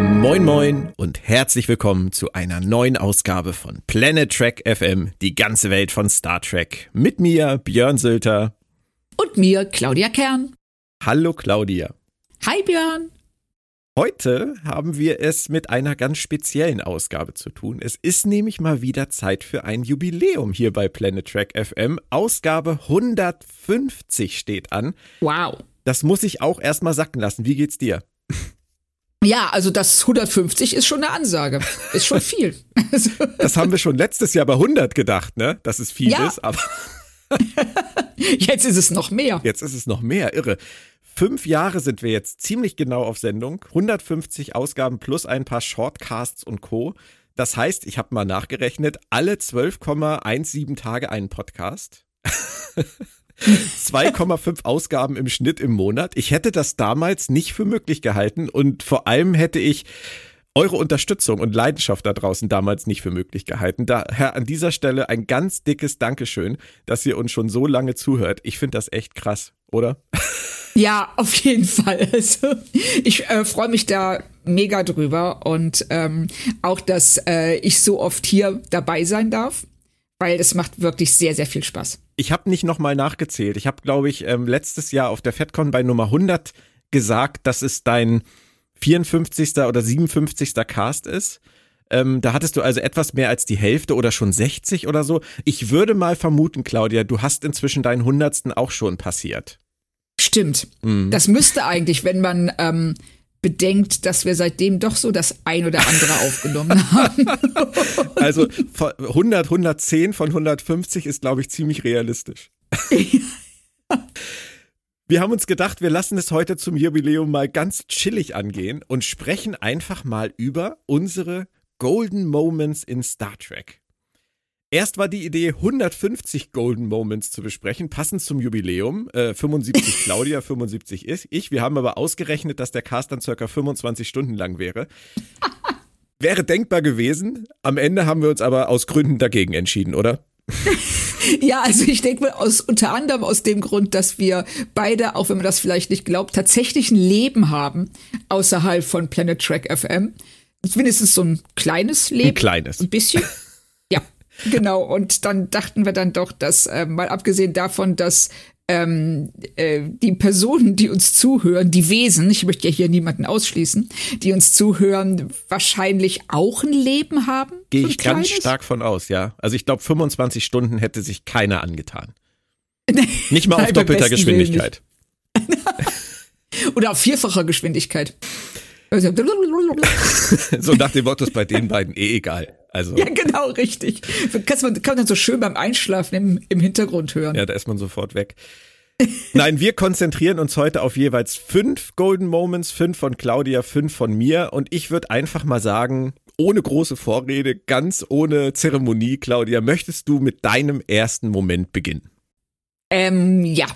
Moin Moin und herzlich willkommen zu einer neuen Ausgabe von Planet Trek FM, die ganze Welt von Star Trek. Mit mir, Björn Sülter. Und mir, Claudia Kern. Hallo Claudia. Hi Björn. Heute haben wir es mit einer ganz speziellen Ausgabe zu tun. Es ist nämlich mal wieder Zeit für ein Jubiläum hier bei Planet Trek FM. Ausgabe 150 steht an. Wow. Das muss ich auch erstmal sacken lassen. Wie geht's dir? Ja, also das 150 ist schon eine Ansage. Ist schon viel. das haben wir schon letztes Jahr bei 100 gedacht, ne? Dass es viel ja. ist, aber. jetzt ist es noch mehr. Jetzt ist es noch mehr, irre. Fünf Jahre sind wir jetzt ziemlich genau auf Sendung. 150 Ausgaben plus ein paar Shortcasts und Co. Das heißt, ich habe mal nachgerechnet, alle 12,17 Tage einen Podcast. 2,5 Ausgaben im Schnitt im Monat. Ich hätte das damals nicht für möglich gehalten und vor allem hätte ich eure Unterstützung und Leidenschaft da draußen damals nicht für möglich gehalten. Daher an dieser Stelle ein ganz dickes Dankeschön, dass ihr uns schon so lange zuhört. Ich finde das echt krass, oder? Ja, auf jeden Fall. Also, ich äh, freue mich da mega drüber und ähm, auch, dass äh, ich so oft hier dabei sein darf weil es macht wirklich sehr, sehr viel Spaß. Ich habe nicht nochmal nachgezählt. Ich habe, glaube ich, ähm, letztes Jahr auf der FedCon bei Nummer 100 gesagt, dass es dein 54. oder 57. Cast ist. Ähm, da hattest du also etwas mehr als die Hälfte oder schon 60 oder so. Ich würde mal vermuten, Claudia, du hast inzwischen deinen Hundertsten auch schon passiert. Stimmt. Mhm. Das müsste eigentlich, wenn man ähm, bedenkt, dass wir seitdem doch so das ein oder andere aufgenommen haben. Also 100, 110 von 150 ist, glaube ich, ziemlich realistisch. Wir haben uns gedacht, wir lassen es heute zum Jubiläum mal ganz chillig angehen und sprechen einfach mal über unsere Golden Moments in Star Trek. Erst war die Idee, 150 Golden Moments zu besprechen, passend zum Jubiläum. Äh, 75 Claudia, 75 ist ich. Wir haben aber ausgerechnet, dass der Cast dann circa 25 Stunden lang wäre. Wäre denkbar gewesen. Am Ende haben wir uns aber aus Gründen dagegen entschieden, oder? ja, also ich denke mal aus unter anderem aus dem Grund, dass wir beide, auch wenn man das vielleicht nicht glaubt, tatsächlich ein Leben haben außerhalb von Planet Track FM. Mindestens so ein kleines Leben. Ein kleines. Ein bisschen. Genau, und dann dachten wir dann doch, dass, äh, mal abgesehen davon, dass ähm, äh, die Personen, die uns zuhören, die Wesen, ich möchte ja hier niemanden ausschließen, die uns zuhören, wahrscheinlich auch ein Leben haben. Gehe ich ganz stark von aus, ja. Also ich glaube, 25 Stunden hätte sich keiner angetan. Nicht mal auf doppelter Geschwindigkeit. Oder auf vierfacher Geschwindigkeit. so nach dem Motto ist bei den beiden eh egal. Also. Ja, genau, richtig. Kann man, kann man dann so schön beim Einschlafen im, im Hintergrund hören. Ja, da ist man sofort weg. Nein, wir konzentrieren uns heute auf jeweils fünf Golden Moments, fünf von Claudia, fünf von mir. Und ich würde einfach mal sagen, ohne große Vorrede, ganz ohne Zeremonie, Claudia, möchtest du mit deinem ersten Moment beginnen? Ähm, ja,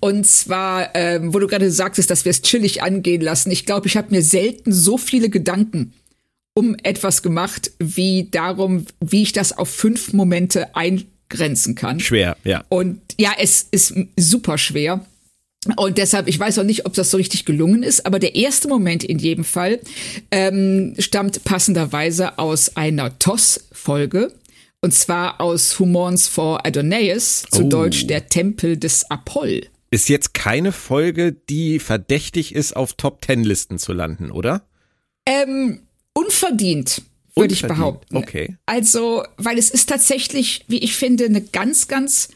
und zwar, ähm, wo du gerade sagtest, dass wir es chillig angehen lassen. Ich glaube, ich habe mir selten so viele Gedanken um etwas gemacht, wie darum, wie ich das auf fünf Momente eingrenzen kann. Schwer, ja. Und ja, es ist super schwer. Und deshalb, ich weiß auch nicht, ob das so richtig gelungen ist, aber der erste Moment in jedem Fall ähm, stammt passenderweise aus einer TOS-Folge. Und zwar aus Humans for Adonais, zu oh. Deutsch der Tempel des Apoll. Ist jetzt keine Folge, die verdächtig ist, auf Top Ten Listen zu landen, oder? Ähm, unverdient, würde ich behaupten. Okay. Also, weil es ist tatsächlich, wie ich finde, eine ganz, ganz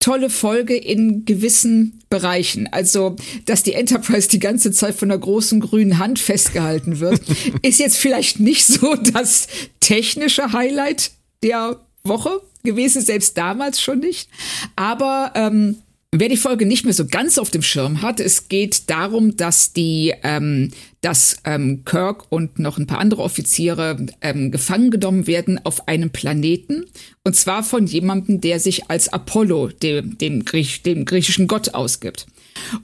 tolle Folge in gewissen Bereichen. Also, dass die Enterprise die ganze Zeit von einer großen grünen Hand festgehalten wird, ist jetzt vielleicht nicht so das technische Highlight der Woche gewesen, selbst damals schon nicht. Aber ähm, wer die Folge nicht mehr so ganz auf dem Schirm hat, es geht darum, dass die ähm, dass ähm, Kirk und noch ein paar andere Offiziere ähm, gefangen genommen werden auf einem Planeten. Und zwar von jemandem, der sich als Apollo, dem, dem, Griech, dem griechischen Gott, ausgibt.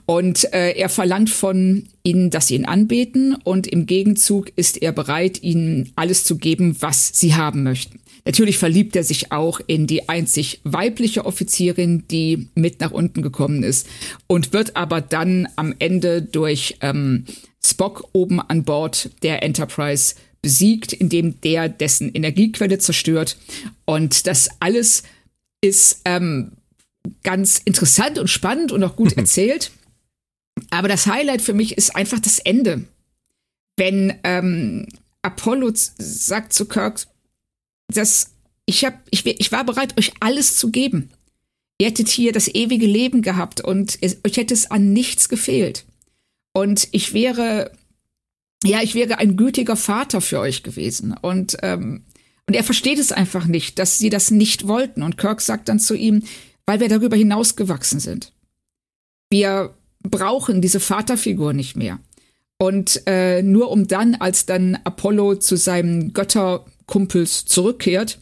Und äh, er verlangt von ihnen, dass sie ihn anbeten. Und im Gegenzug ist er bereit, ihnen alles zu geben, was sie haben möchten. Natürlich verliebt er sich auch in die einzig weibliche Offizierin, die mit nach unten gekommen ist und wird aber dann am Ende durch ähm, Spock oben an Bord der Enterprise besiegt, indem der dessen Energiequelle zerstört. Und das alles ist ähm, ganz interessant und spannend und auch gut erzählt. Aber das Highlight für mich ist einfach das Ende. Wenn ähm, Apollo sagt zu Kirk, dass ich, hab, ich, ich war bereit, euch alles zu geben. Ihr hättet hier das ewige Leben gehabt und es, euch hätte es an nichts gefehlt. Und ich wäre, ja, ich wäre ein gütiger Vater für euch gewesen. Und, ähm, und er versteht es einfach nicht, dass sie das nicht wollten. Und Kirk sagt dann zu ihm, weil wir darüber hinausgewachsen sind. Wir brauchen diese Vaterfigur nicht mehr. Und äh, nur um dann, als dann Apollo zu seinem Götter Kumpels zurückkehrt,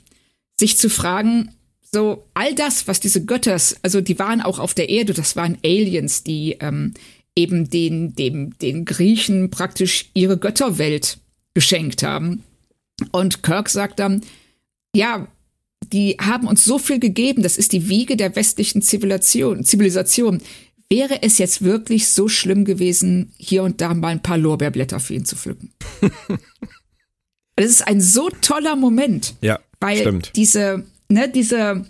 sich zu fragen, so all das, was diese Götter, also die waren auch auf der Erde, das waren Aliens, die ähm, eben den, dem, den Griechen praktisch ihre Götterwelt geschenkt haben. Und Kirk sagt dann, ja, die haben uns so viel gegeben, das ist die Wiege der westlichen Zivilisation. Zivilisation. Wäre es jetzt wirklich so schlimm gewesen, hier und da mal ein paar Lorbeerblätter für ihn zu pflücken? Das ist ein so toller Moment. Ja, weil stimmt. diese, ne, diese,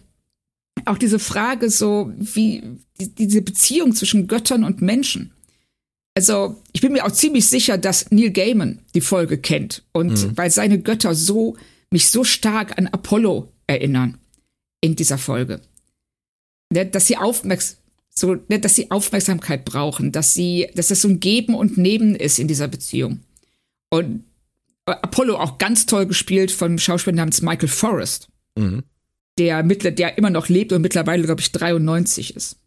auch diese Frage so, wie, die, diese Beziehung zwischen Göttern und Menschen. Also, ich bin mir auch ziemlich sicher, dass Neil Gaiman die Folge kennt. Und mhm. weil seine Götter so, mich so stark an Apollo erinnern in dieser Folge. Ne, dass sie aufmerksam, so, ne, dass sie Aufmerksamkeit brauchen, dass sie, dass das so ein Geben und Nehmen ist in dieser Beziehung. Und Apollo auch ganz toll gespielt von einem Schauspieler namens Michael Forrest, mhm. der, mittler, der immer noch lebt und mittlerweile, glaube ich, 93 ist.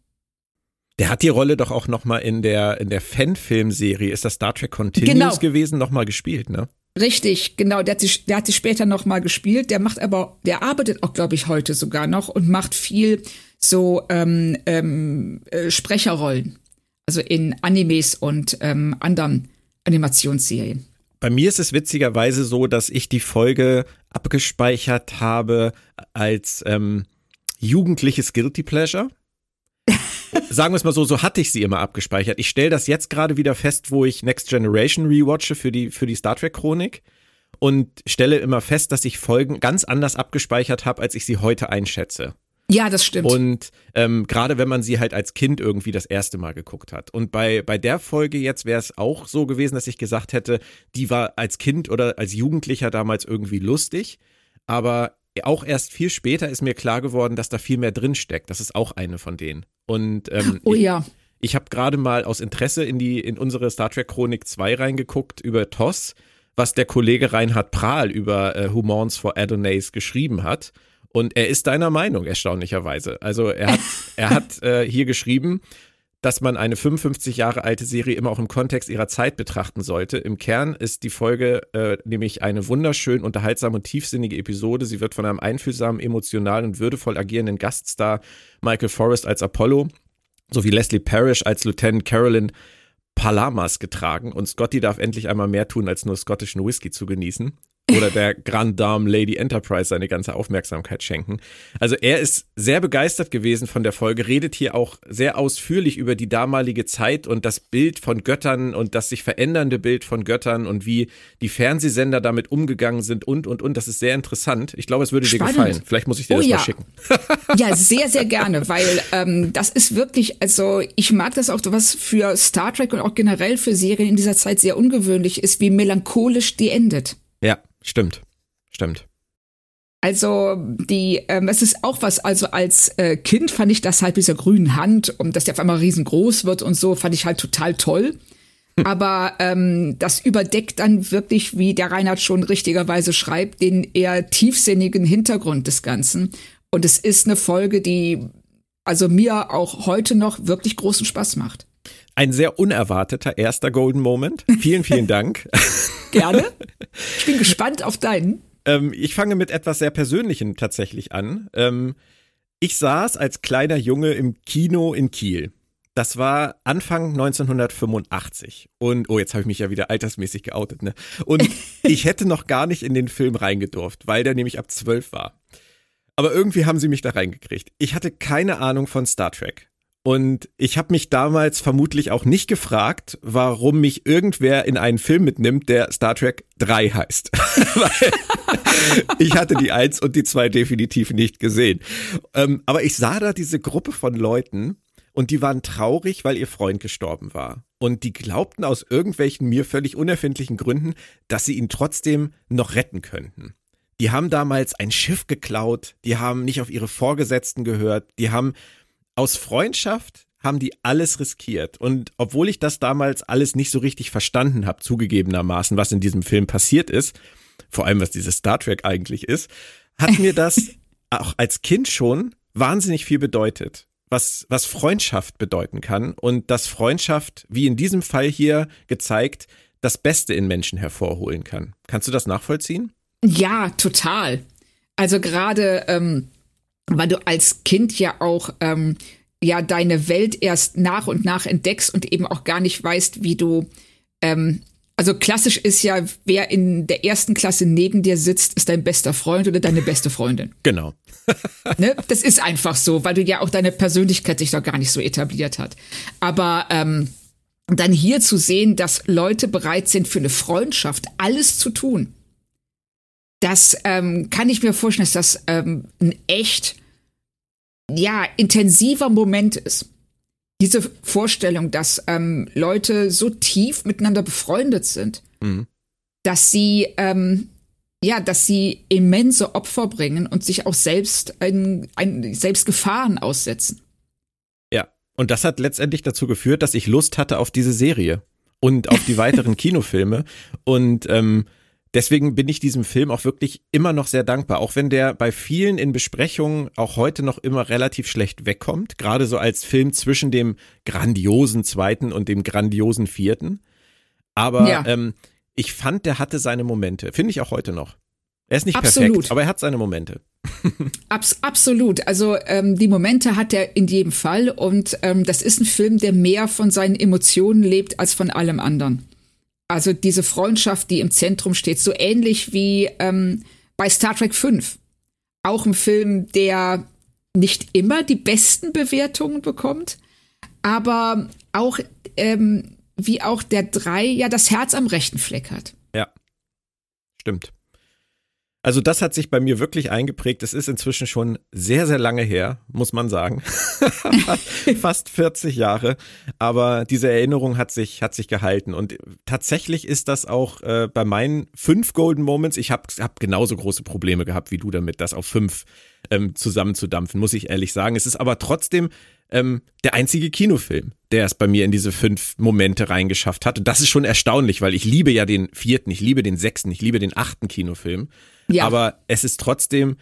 Der hat die Rolle doch auch noch mal in der in der Fanfilmserie, ist das Star Trek Continuous genau. gewesen, noch mal gespielt, ne? Richtig, genau. Der hat sie, der hat sie später noch mal gespielt. Der macht aber, der arbeitet auch, glaube ich, heute sogar noch und macht viel so ähm, ähm, äh, Sprecherrollen, also in Animes und ähm, anderen Animationsserien. Bei mir ist es witzigerweise so, dass ich die Folge abgespeichert habe als ähm, jugendliches Guilty Pleasure. Sagen wir es mal so, so hatte ich sie immer abgespeichert. Ich stelle das jetzt gerade wieder fest, wo ich Next Generation rewatche für die, für die Star Trek Chronik und stelle immer fest, dass ich Folgen ganz anders abgespeichert habe, als ich sie heute einschätze. Ja, das stimmt. Und ähm, gerade wenn man sie halt als Kind irgendwie das erste Mal geguckt hat. Und bei, bei der Folge jetzt wäre es auch so gewesen, dass ich gesagt hätte, die war als Kind oder als Jugendlicher damals irgendwie lustig. Aber auch erst viel später ist mir klar geworden, dass da viel mehr drin steckt. Das ist auch eine von denen. Und ähm, oh ja. Ich, ich habe gerade mal aus Interesse in die in unsere Star Trek Chronik 2 reingeguckt über TOS, was der Kollege Reinhard Prahl über äh, Mourns for Adonais geschrieben hat. Und er ist deiner Meinung, erstaunlicherweise. Also er hat, er hat äh, hier geschrieben, dass man eine 55 Jahre alte Serie immer auch im Kontext ihrer Zeit betrachten sollte. Im Kern ist die Folge äh, nämlich eine wunderschön unterhaltsame und tiefsinnige Episode. Sie wird von einem einfühlsamen, emotionalen und würdevoll agierenden Gaststar Michael Forrest als Apollo sowie Leslie Parrish als Lieutenant Carolyn Palamas getragen und Scotty darf endlich einmal mehr tun, als nur schottischen Whisky zu genießen oder der Grand Dame Lady Enterprise seine ganze Aufmerksamkeit schenken. Also er ist sehr begeistert gewesen von der Folge, redet hier auch sehr ausführlich über die damalige Zeit und das Bild von Göttern und das sich verändernde Bild von Göttern und wie die Fernsehsender damit umgegangen sind und, und, und. Das ist sehr interessant. Ich glaube, es würde Spannend. dir gefallen. Vielleicht muss ich dir oh, das ja. mal schicken. Ja, sehr, sehr gerne, weil ähm, das ist wirklich, also ich mag das auch, was für Star Trek und auch generell für Serien in dieser Zeit sehr ungewöhnlich ist, wie melancholisch die endet. Ja. Stimmt, stimmt. Also die, ähm, es ist auch was, also als äh, Kind fand ich das halt mit dieser grünen Hand und dass der auf einmal riesengroß wird und so, fand ich halt total toll. Hm. Aber ähm, das überdeckt dann wirklich, wie der Reinhard schon richtigerweise schreibt, den eher tiefsinnigen Hintergrund des Ganzen. Und es ist eine Folge, die also mir auch heute noch wirklich großen Spaß macht. Ein sehr unerwarteter erster Golden Moment. Vielen, vielen Dank. Gerne. Ich bin gespannt auf deinen. Ähm, ich fange mit etwas sehr Persönlichem tatsächlich an. Ähm, ich saß als kleiner Junge im Kino in Kiel. Das war Anfang 1985. Und, oh, jetzt habe ich mich ja wieder altersmäßig geoutet, ne? Und ich hätte noch gar nicht in den Film reingedurft, weil der nämlich ab 12 war. Aber irgendwie haben sie mich da reingekriegt. Ich hatte keine Ahnung von Star Trek. Und ich habe mich damals vermutlich auch nicht gefragt, warum mich irgendwer in einen Film mitnimmt, der Star Trek 3 heißt. Weil ich hatte die 1 und die 2 definitiv nicht gesehen. Ähm, aber ich sah da diese Gruppe von Leuten und die waren traurig, weil ihr Freund gestorben war. Und die glaubten aus irgendwelchen mir völlig unerfindlichen Gründen, dass sie ihn trotzdem noch retten könnten. Die haben damals ein Schiff geklaut, die haben nicht auf ihre Vorgesetzten gehört, die haben aus Freundschaft haben die alles riskiert. Und obwohl ich das damals alles nicht so richtig verstanden habe, zugegebenermaßen, was in diesem Film passiert ist, vor allem was dieses Star Trek eigentlich ist, hat mir das auch als Kind schon wahnsinnig viel bedeutet. Was, was Freundschaft bedeuten kann und dass Freundschaft, wie in diesem Fall hier gezeigt, das Beste in Menschen hervorholen kann. Kannst du das nachvollziehen? Ja, total. Also gerade ähm, weil du als Kind ja auch ähm, ja deine Welt erst nach und nach entdeckst und eben auch gar nicht weißt, wie du ähm, also klassisch ist ja, wer in der ersten Klasse neben dir sitzt, ist dein bester Freund oder deine beste Freundin. Genau. ne? Das ist einfach so, weil du ja auch deine Persönlichkeit sich doch gar nicht so etabliert hat. Aber ähm, dann hier zu sehen, dass Leute bereit sind, für eine Freundschaft alles zu tun, das ähm, kann ich mir vorstellen, dass das ähm, ein echt, ja, intensiver Moment ist. Diese Vorstellung, dass ähm, Leute so tief miteinander befreundet sind, mhm. dass sie, ähm, ja, dass sie immense Opfer bringen und sich auch selbst, ein, ein, selbst Gefahren aussetzen. Ja, und das hat letztendlich dazu geführt, dass ich Lust hatte auf diese Serie und auf die weiteren Kinofilme. Und ähm, deswegen bin ich diesem Film auch wirklich immer noch sehr dankbar, auch wenn der bei vielen in Besprechungen auch heute noch immer relativ schlecht wegkommt, gerade so als Film zwischen dem grandiosen zweiten und dem grandiosen vierten. Aber ja. ähm, ich fand, der hatte seine Momente, finde ich auch heute noch. Er ist nicht Absolut. perfekt, aber er hat seine Momente. Abs absolut. Also ähm, die Momente hat er in jedem Fall und ähm, das ist ein Film, der mehr von seinen Emotionen lebt als von allem anderen. Also diese Freundschaft, die im Zentrum steht, so ähnlich wie ähm, bei Star Trek 5. Auch ein Film, der nicht immer die besten Bewertungen bekommt, aber auch ähm, wie auch der 3 ja das Herz am rechten Fleck hat. Ja, stimmt. Also das hat sich bei mir wirklich eingeprägt. Es ist inzwischen schon sehr, sehr lange her, muss man sagen. Fast 40 Jahre. Aber diese Erinnerung hat sich, hat sich gehalten. Und tatsächlich ist das auch äh, bei meinen fünf Golden Moments, ich habe hab genauso große Probleme gehabt wie du damit, das auf fünf ähm, zusammenzudampfen, muss ich ehrlich sagen. Es ist aber trotzdem ähm, der einzige Kinofilm, der es bei mir in diese fünf Momente reingeschafft hat. Und das ist schon erstaunlich, weil ich liebe ja den vierten, ich liebe den sechsten, ich liebe den achten Kinofilm. Ja. Aber es ist trotzdem,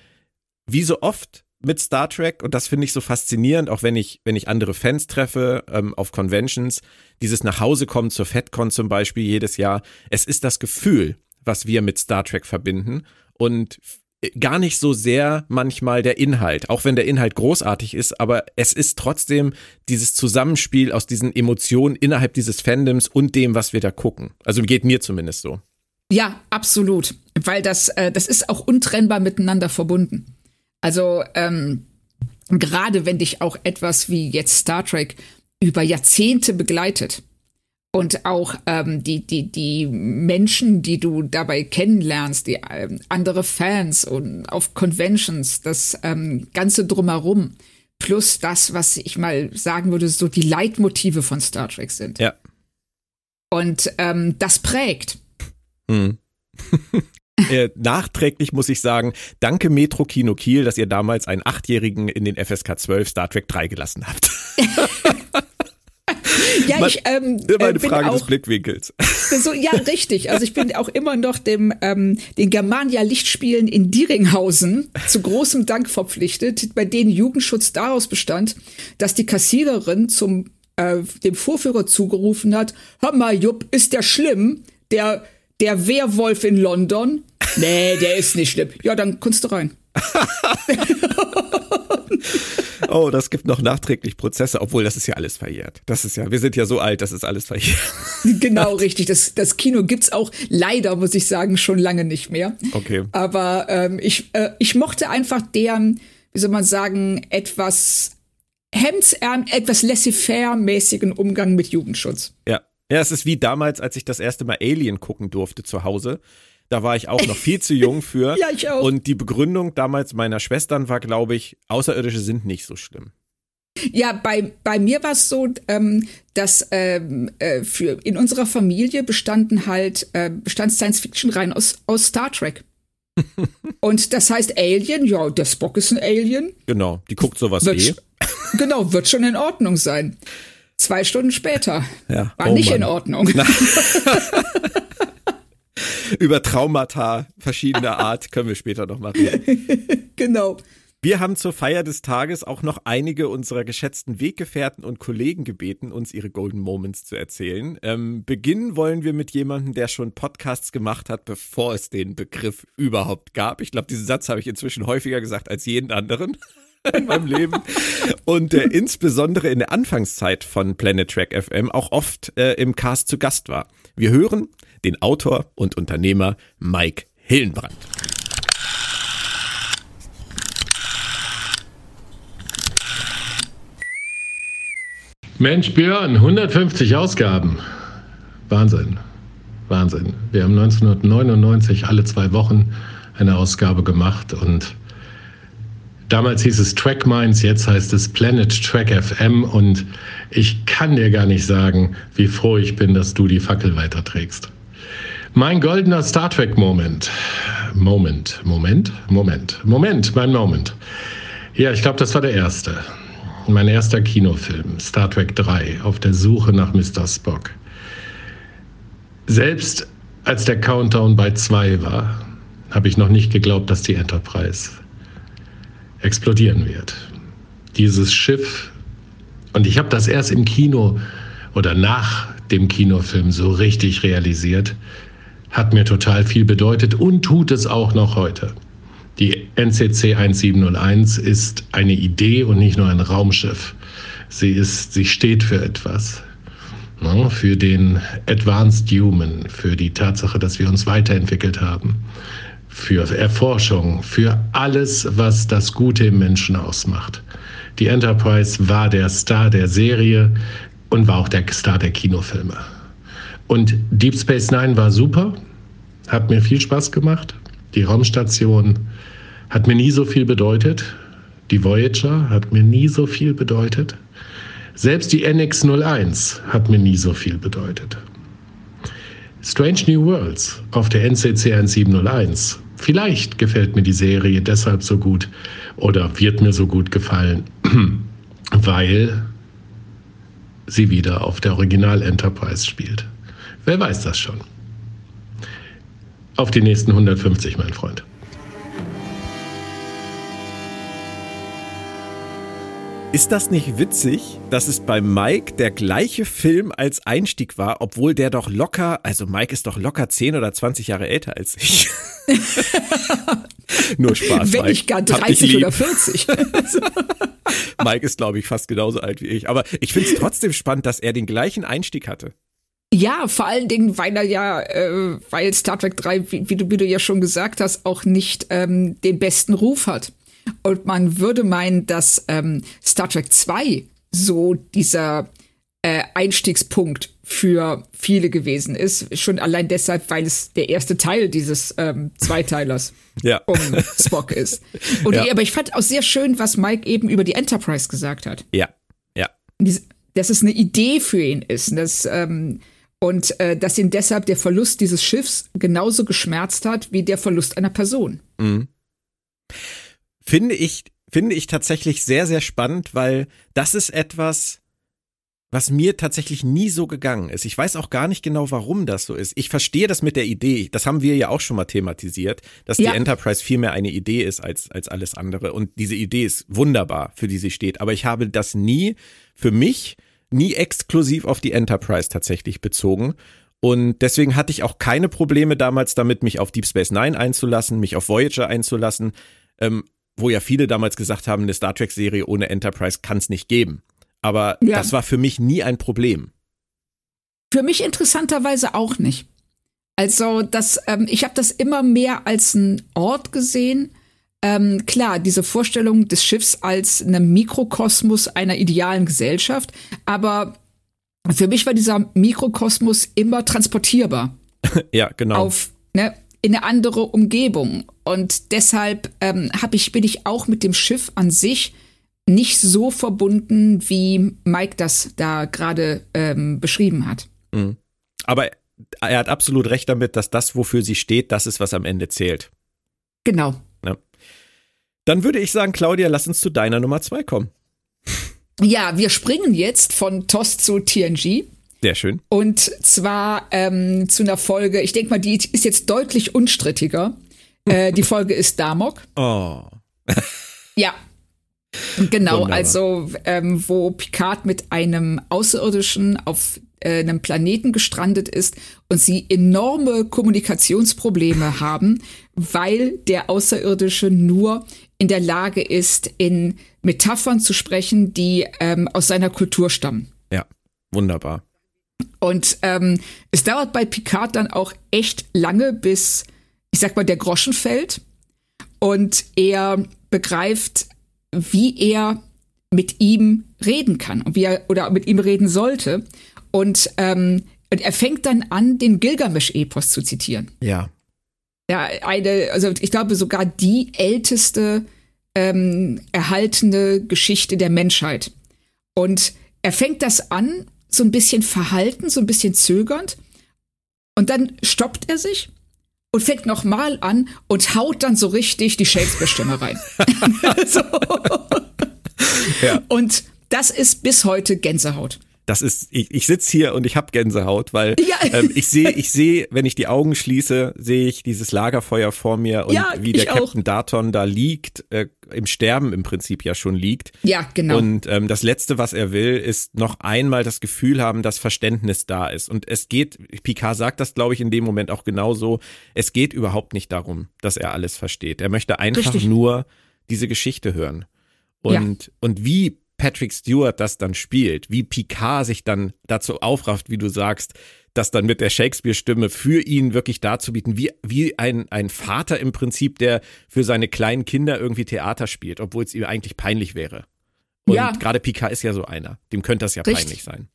wie so oft mit Star Trek, und das finde ich so faszinierend, auch wenn ich, wenn ich andere Fans treffe ähm, auf Conventions, dieses Nachhausekommen zur FedCon zum Beispiel jedes Jahr, es ist das Gefühl, was wir mit Star Trek verbinden. Und gar nicht so sehr manchmal der Inhalt, auch wenn der Inhalt großartig ist, aber es ist trotzdem dieses Zusammenspiel aus diesen Emotionen innerhalb dieses Fandoms und dem, was wir da gucken. Also geht mir zumindest so. Ja, absolut. Weil das, äh, das ist auch untrennbar miteinander verbunden. Also ähm, gerade wenn dich auch etwas wie jetzt Star Trek über Jahrzehnte begleitet und auch ähm, die, die, die Menschen, die du dabei kennenlernst, die ähm, andere Fans und auf Conventions, das ähm, Ganze drumherum, plus das, was ich mal sagen würde, so die Leitmotive von Star Trek sind. Ja. Und ähm, das prägt. Mhm. äh, nachträglich muss ich sagen, danke Metro Kino Kiel, dass ihr damals einen Achtjährigen in den FSK 12 Star Trek 3 gelassen habt. ja, ich ähm, immer eine Frage auch, des Blickwinkels. So, ja, richtig. Also ich bin auch immer noch dem ähm, den Germania Lichtspielen in Dieringhausen zu großem Dank verpflichtet, bei denen Jugendschutz daraus bestand, dass die Kassiererin zum äh, dem Vorführer zugerufen hat, hör mal, Jupp, ist der schlimm? Der, der Werwolf in London? Nee, der ist nicht schlimm. Ja, dann kommst du rein. oh, das gibt noch nachträglich Prozesse, obwohl das ist ja alles verjährt. Das ist ja, wir sind ja so alt, das ist alles verjährt. Genau, richtig. Das, das Kino gibt's auch leider, muss ich sagen, schon lange nicht mehr. Okay. Aber ähm, ich, äh, ich mochte einfach deren, wie soll man sagen, etwas hemdsärm, etwas laissez-faire-mäßigen Umgang mit Jugendschutz. Ja. Ja, es ist wie damals, als ich das erste Mal Alien gucken durfte zu Hause. Da war ich auch noch viel zu jung für. ja, ich auch. Und die Begründung damals meiner Schwestern war, glaube ich, Außerirdische sind nicht so schlimm. Ja, bei, bei mir war es so, ähm, dass ähm, äh, für in unserer Familie bestanden halt äh, bestand Science Fiction rein aus, aus Star Trek. Und das heißt Alien, ja, der Spock ist ein Alien. Genau, die guckt sowas wird, eh. Genau, wird schon in Ordnung sein. Zwei Stunden später ja. war oh nicht Mann. in Ordnung. Über Traumata verschiedener Art können wir später noch mal reden. genau. Wir haben zur Feier des Tages auch noch einige unserer geschätzten Weggefährten und Kollegen gebeten, uns ihre Golden Moments zu erzählen. Ähm, beginnen wollen wir mit jemandem, der schon Podcasts gemacht hat, bevor es den Begriff überhaupt gab. Ich glaube, diesen Satz habe ich inzwischen häufiger gesagt als jeden anderen in meinem Leben. Und der insbesondere in der Anfangszeit von Planet Track FM auch oft äh, im Cast zu Gast war. Wir hören den Autor und Unternehmer Mike Hillenbrand. Mensch, Björn, 150 Ausgaben. Wahnsinn. Wahnsinn. Wir haben 1999 alle zwei Wochen eine Ausgabe gemacht und damals hieß es Track Minds, jetzt heißt es Planet Track FM und ich kann dir gar nicht sagen, wie froh ich bin, dass du die Fackel weiterträgst. Mein goldener Star Trek Moment. Moment, Moment, Moment, Moment, mein Moment. Ja, ich glaube, das war der erste. Mein erster Kinofilm, Star Trek 3, auf der Suche nach Mr. Spock. Selbst als der Countdown bei 2 war, habe ich noch nicht geglaubt, dass die Enterprise explodieren wird. Dieses Schiff, und ich habe das erst im Kino oder nach dem Kinofilm so richtig realisiert, hat mir total viel bedeutet und tut es auch noch heute. Die NCC 1701 ist eine Idee und nicht nur ein Raumschiff. Sie, ist, sie steht für etwas. Ne, für den Advanced Human, für die Tatsache, dass wir uns weiterentwickelt haben, für Erforschung, für alles, was das Gute im Menschen ausmacht. Die Enterprise war der Star der Serie und war auch der Star der Kinofilme. Und Deep Space Nine war super, hat mir viel Spaß gemacht. Die Raumstation hat mir nie so viel bedeutet. Die Voyager hat mir nie so viel bedeutet. Selbst die NX-01 hat mir nie so viel bedeutet. Strange New Worlds auf der NCC 1701. Vielleicht gefällt mir die Serie deshalb so gut oder wird mir so gut gefallen, weil sie wieder auf der Original Enterprise spielt. Wer weiß das schon? Auf die nächsten 150, mein Freund. Ist das nicht witzig, dass es bei Mike der gleiche Film als Einstieg war, obwohl der doch locker, also Mike ist doch locker 10 oder 20 Jahre älter als ich. Nur Spaß. Wenn nicht gar 30 oder 40. Mike ist, glaube ich, fast genauso alt wie ich. Aber ich finde es trotzdem spannend, dass er den gleichen Einstieg hatte. Ja, vor allen Dingen, weil er ja, äh, weil Star Trek 3, wie, wie, du, wie du ja schon gesagt hast, auch nicht ähm, den besten Ruf hat. Und man würde meinen, dass ähm, Star Trek 2 so dieser äh, Einstiegspunkt für viele gewesen ist. Schon allein deshalb, weil es der erste Teil dieses ähm, Zweiteilers ja. um Spock ist. Und ja. aber ich fand auch sehr schön, was Mike eben über die Enterprise gesagt hat. Ja, ja. Dass es eine Idee für ihn ist. Dass, ähm, und äh, dass ihn deshalb der Verlust dieses Schiffs genauso geschmerzt hat wie der Verlust einer Person. Mhm. Finde ich, finde ich tatsächlich sehr, sehr spannend, weil das ist etwas, was mir tatsächlich nie so gegangen ist. Ich weiß auch gar nicht genau, warum das so ist. Ich verstehe das mit der Idee. Das haben wir ja auch schon mal thematisiert, dass ja. die Enterprise viel mehr eine Idee ist als, als alles andere. Und diese Idee ist wunderbar, für die sie steht. Aber ich habe das nie für mich nie exklusiv auf die Enterprise tatsächlich bezogen. Und deswegen hatte ich auch keine Probleme damals damit, mich auf Deep Space Nine einzulassen, mich auf Voyager einzulassen, ähm, wo ja viele damals gesagt haben, eine Star Trek-Serie ohne Enterprise kann es nicht geben. Aber ja. das war für mich nie ein Problem. Für mich interessanterweise auch nicht. Also das, ähm, ich habe das immer mehr als einen Ort gesehen. Ähm, klar, diese Vorstellung des Schiffs als einem Mikrokosmos einer idealen Gesellschaft, aber für mich war dieser Mikrokosmos immer transportierbar. ja, genau. Auf ne, in eine andere Umgebung und deshalb ähm, hab ich bin ich auch mit dem Schiff an sich nicht so verbunden, wie Mike das da gerade ähm, beschrieben hat. Mhm. Aber er hat absolut recht damit, dass das, wofür sie steht, das ist, was am Ende zählt. Genau. Ja. Dann würde ich sagen, Claudia, lass uns zu deiner Nummer zwei kommen. Ja, wir springen jetzt von TOS zu TNG. Sehr schön. Und zwar ähm, zu einer Folge, ich denke mal, die ist jetzt deutlich unstrittiger. Äh, die Folge ist Damok. Oh. ja. Genau, Wunderbar. also ähm, wo Picard mit einem Außerirdischen auf äh, einem Planeten gestrandet ist und sie enorme Kommunikationsprobleme haben, weil der Außerirdische nur in der Lage ist, in Metaphern zu sprechen, die ähm, aus seiner Kultur stammen. Ja, wunderbar. Und ähm, es dauert bei Picard dann auch echt lange, bis, ich sag mal, der Groschen fällt und er begreift, wie er mit ihm reden kann und wie er oder mit ihm reden sollte. Und, ähm, und er fängt dann an, den Gilgamesch-Epos zu zitieren. Ja. Ja, eine, also ich glaube sogar die älteste ähm, erhaltene Geschichte der Menschheit. Und er fängt das an, so ein bisschen verhalten, so ein bisschen zögernd. Und dann stoppt er sich und fängt nochmal an und haut dann so richtig die Shakespeare-Stimme rein. so. ja. Und das ist bis heute Gänsehaut das ist, ich, ich sitze hier und ich habe Gänsehaut, weil ja. ähm, ich sehe, ich sehe, wenn ich die Augen schließe, sehe ich dieses Lagerfeuer vor mir und ja, wie der Captain auch. Darton da liegt, äh, im Sterben im Prinzip ja schon liegt. Ja, genau. Und ähm, das Letzte, was er will, ist noch einmal das Gefühl haben, dass Verständnis da ist. Und es geht, Picard sagt das, glaube ich, in dem Moment auch genauso, es geht überhaupt nicht darum, dass er alles versteht. Er möchte einfach Richtig. nur diese Geschichte hören. Und, ja. und wie Patrick Stewart das dann spielt, wie Picard sich dann dazu aufrafft, wie du sagst, das dann mit der Shakespeare-Stimme für ihn wirklich darzubieten, wie, wie ein, ein Vater im Prinzip, der für seine kleinen Kinder irgendwie Theater spielt, obwohl es ihm eigentlich peinlich wäre. Und ja. gerade Picard ist ja so einer, dem könnte das ja Richtig. peinlich sein.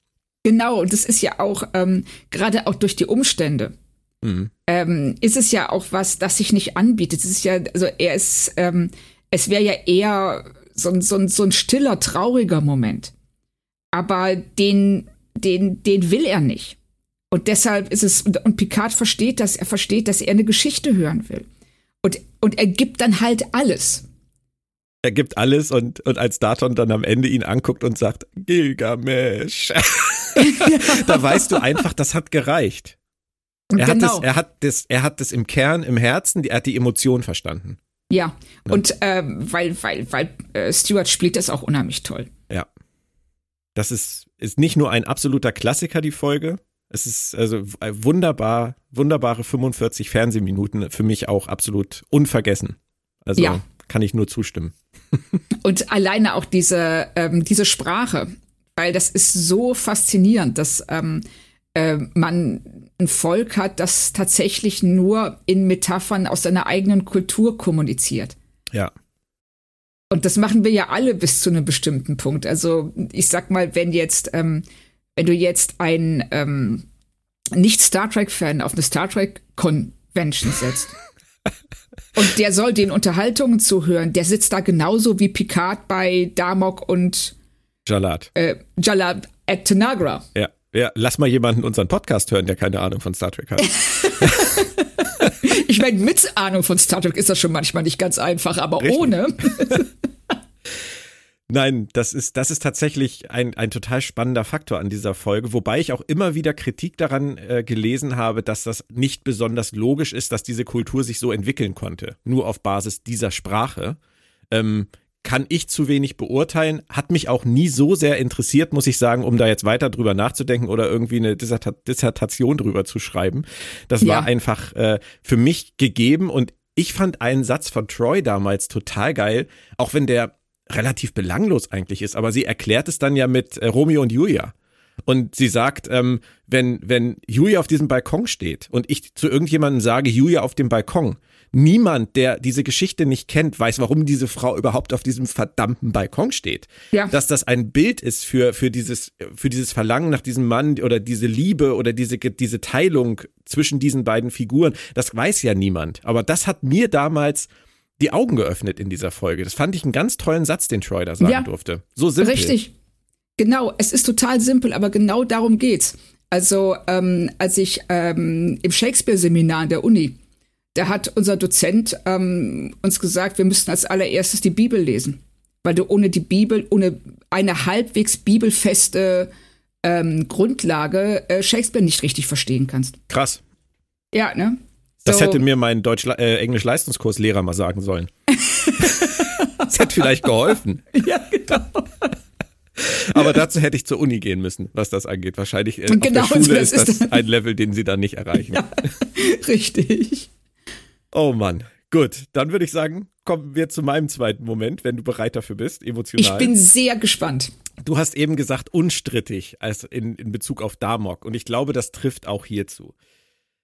Genau, und das ist ja auch, ähm, gerade auch durch die Umstände, mhm. ähm, ist es ja auch was, das sich nicht anbietet. Es ist ja, also er ist, ähm, es wäre ja eher so, so, so ein stiller, trauriger Moment. Aber den, den, den will er nicht. Und deshalb ist es, und Picard versteht das, er versteht, dass er eine Geschichte hören will. Und, und er gibt dann halt alles. Er gibt alles und, und als Daton dann am Ende ihn anguckt und sagt, Gilgamesh. da weißt du einfach, das hat gereicht. Er, genau. hat das, er, hat das, er hat das im Kern, im Herzen, er hat die Emotion verstanden. Ja, ja. und ähm, weil, weil, weil äh, Stewart spielt das auch unheimlich toll. Ja. Das ist, ist nicht nur ein absoluter Klassiker, die Folge. Es ist also wunderbar, wunderbare 45 Fernsehminuten, für mich auch absolut unvergessen. Also ja. kann ich nur zustimmen. und alleine auch diese, ähm, diese Sprache, weil das ist so faszinierend, dass ähm, äh, man ein Volk hat, das tatsächlich nur in Metaphern aus seiner eigenen Kultur kommuniziert. Ja. Und das machen wir ja alle bis zu einem bestimmten Punkt. Also ich sag mal, wenn jetzt, ähm, wenn du jetzt ein ähm, nicht Star Trek-Fan auf eine Star Trek Convention setzt und der soll den Unterhaltungen zuhören, der sitzt da genauso wie Picard bei Damok und Jalad. Äh, Jalad at Tanagra. Ja. Ja, lass mal jemanden unseren Podcast hören, der keine Ahnung von Star Trek hat. ich meine, mit Ahnung von Star Trek ist das schon manchmal nicht ganz einfach, aber Richtig. ohne. Nein, das ist, das ist tatsächlich ein, ein total spannender Faktor an dieser Folge, wobei ich auch immer wieder Kritik daran äh, gelesen habe, dass das nicht besonders logisch ist, dass diese Kultur sich so entwickeln konnte, nur auf Basis dieser Sprache. Ähm, kann ich zu wenig beurteilen, hat mich auch nie so sehr interessiert, muss ich sagen, um da jetzt weiter drüber nachzudenken oder irgendwie eine Dissertation drüber zu schreiben. Das ja. war einfach äh, für mich gegeben und ich fand einen Satz von Troy damals total geil, auch wenn der relativ belanglos eigentlich ist, aber sie erklärt es dann ja mit äh, Romeo und Julia. Und sie sagt, ähm, wenn, wenn Julia auf diesem Balkon steht und ich zu irgendjemandem sage, Julia auf dem Balkon, niemand, der diese Geschichte nicht kennt, weiß, warum diese Frau überhaupt auf diesem verdammten Balkon steht. Ja. Dass das ein Bild ist für, für, dieses, für dieses Verlangen nach diesem Mann oder diese Liebe oder diese, diese Teilung zwischen diesen beiden Figuren, das weiß ja niemand. Aber das hat mir damals die Augen geöffnet in dieser Folge. Das fand ich einen ganz tollen Satz, den Troy da sagen ja, durfte. So simpel. Richtig. Genau, es ist total simpel, aber genau darum geht's. Also, ähm, als ich ähm, im Shakespeare-Seminar an der Uni, da hat unser Dozent ähm, uns gesagt, wir müssten als allererstes die Bibel lesen. Weil du ohne die Bibel, ohne eine halbwegs bibelfeste ähm, Grundlage äh, Shakespeare nicht richtig verstehen kannst. Krass. Ja, ne? Das so. hätte mir mein Deutsch, äh, Englisch-Leistungskurslehrer mal sagen sollen. das hätte vielleicht geholfen. Ja, genau. Aber dazu hätte ich zur Uni gehen müssen, was das angeht. Wahrscheinlich äh, genau, auf der Schule ist das ein Level, den sie dann nicht erreichen. Ja, richtig. Oh Mann. Gut, dann würde ich sagen, kommen wir zu meinem zweiten Moment, wenn du bereit dafür bist, emotional. Ich bin sehr gespannt. Du hast eben gesagt, unstrittig als in, in Bezug auf Damok. Und ich glaube, das trifft auch hierzu.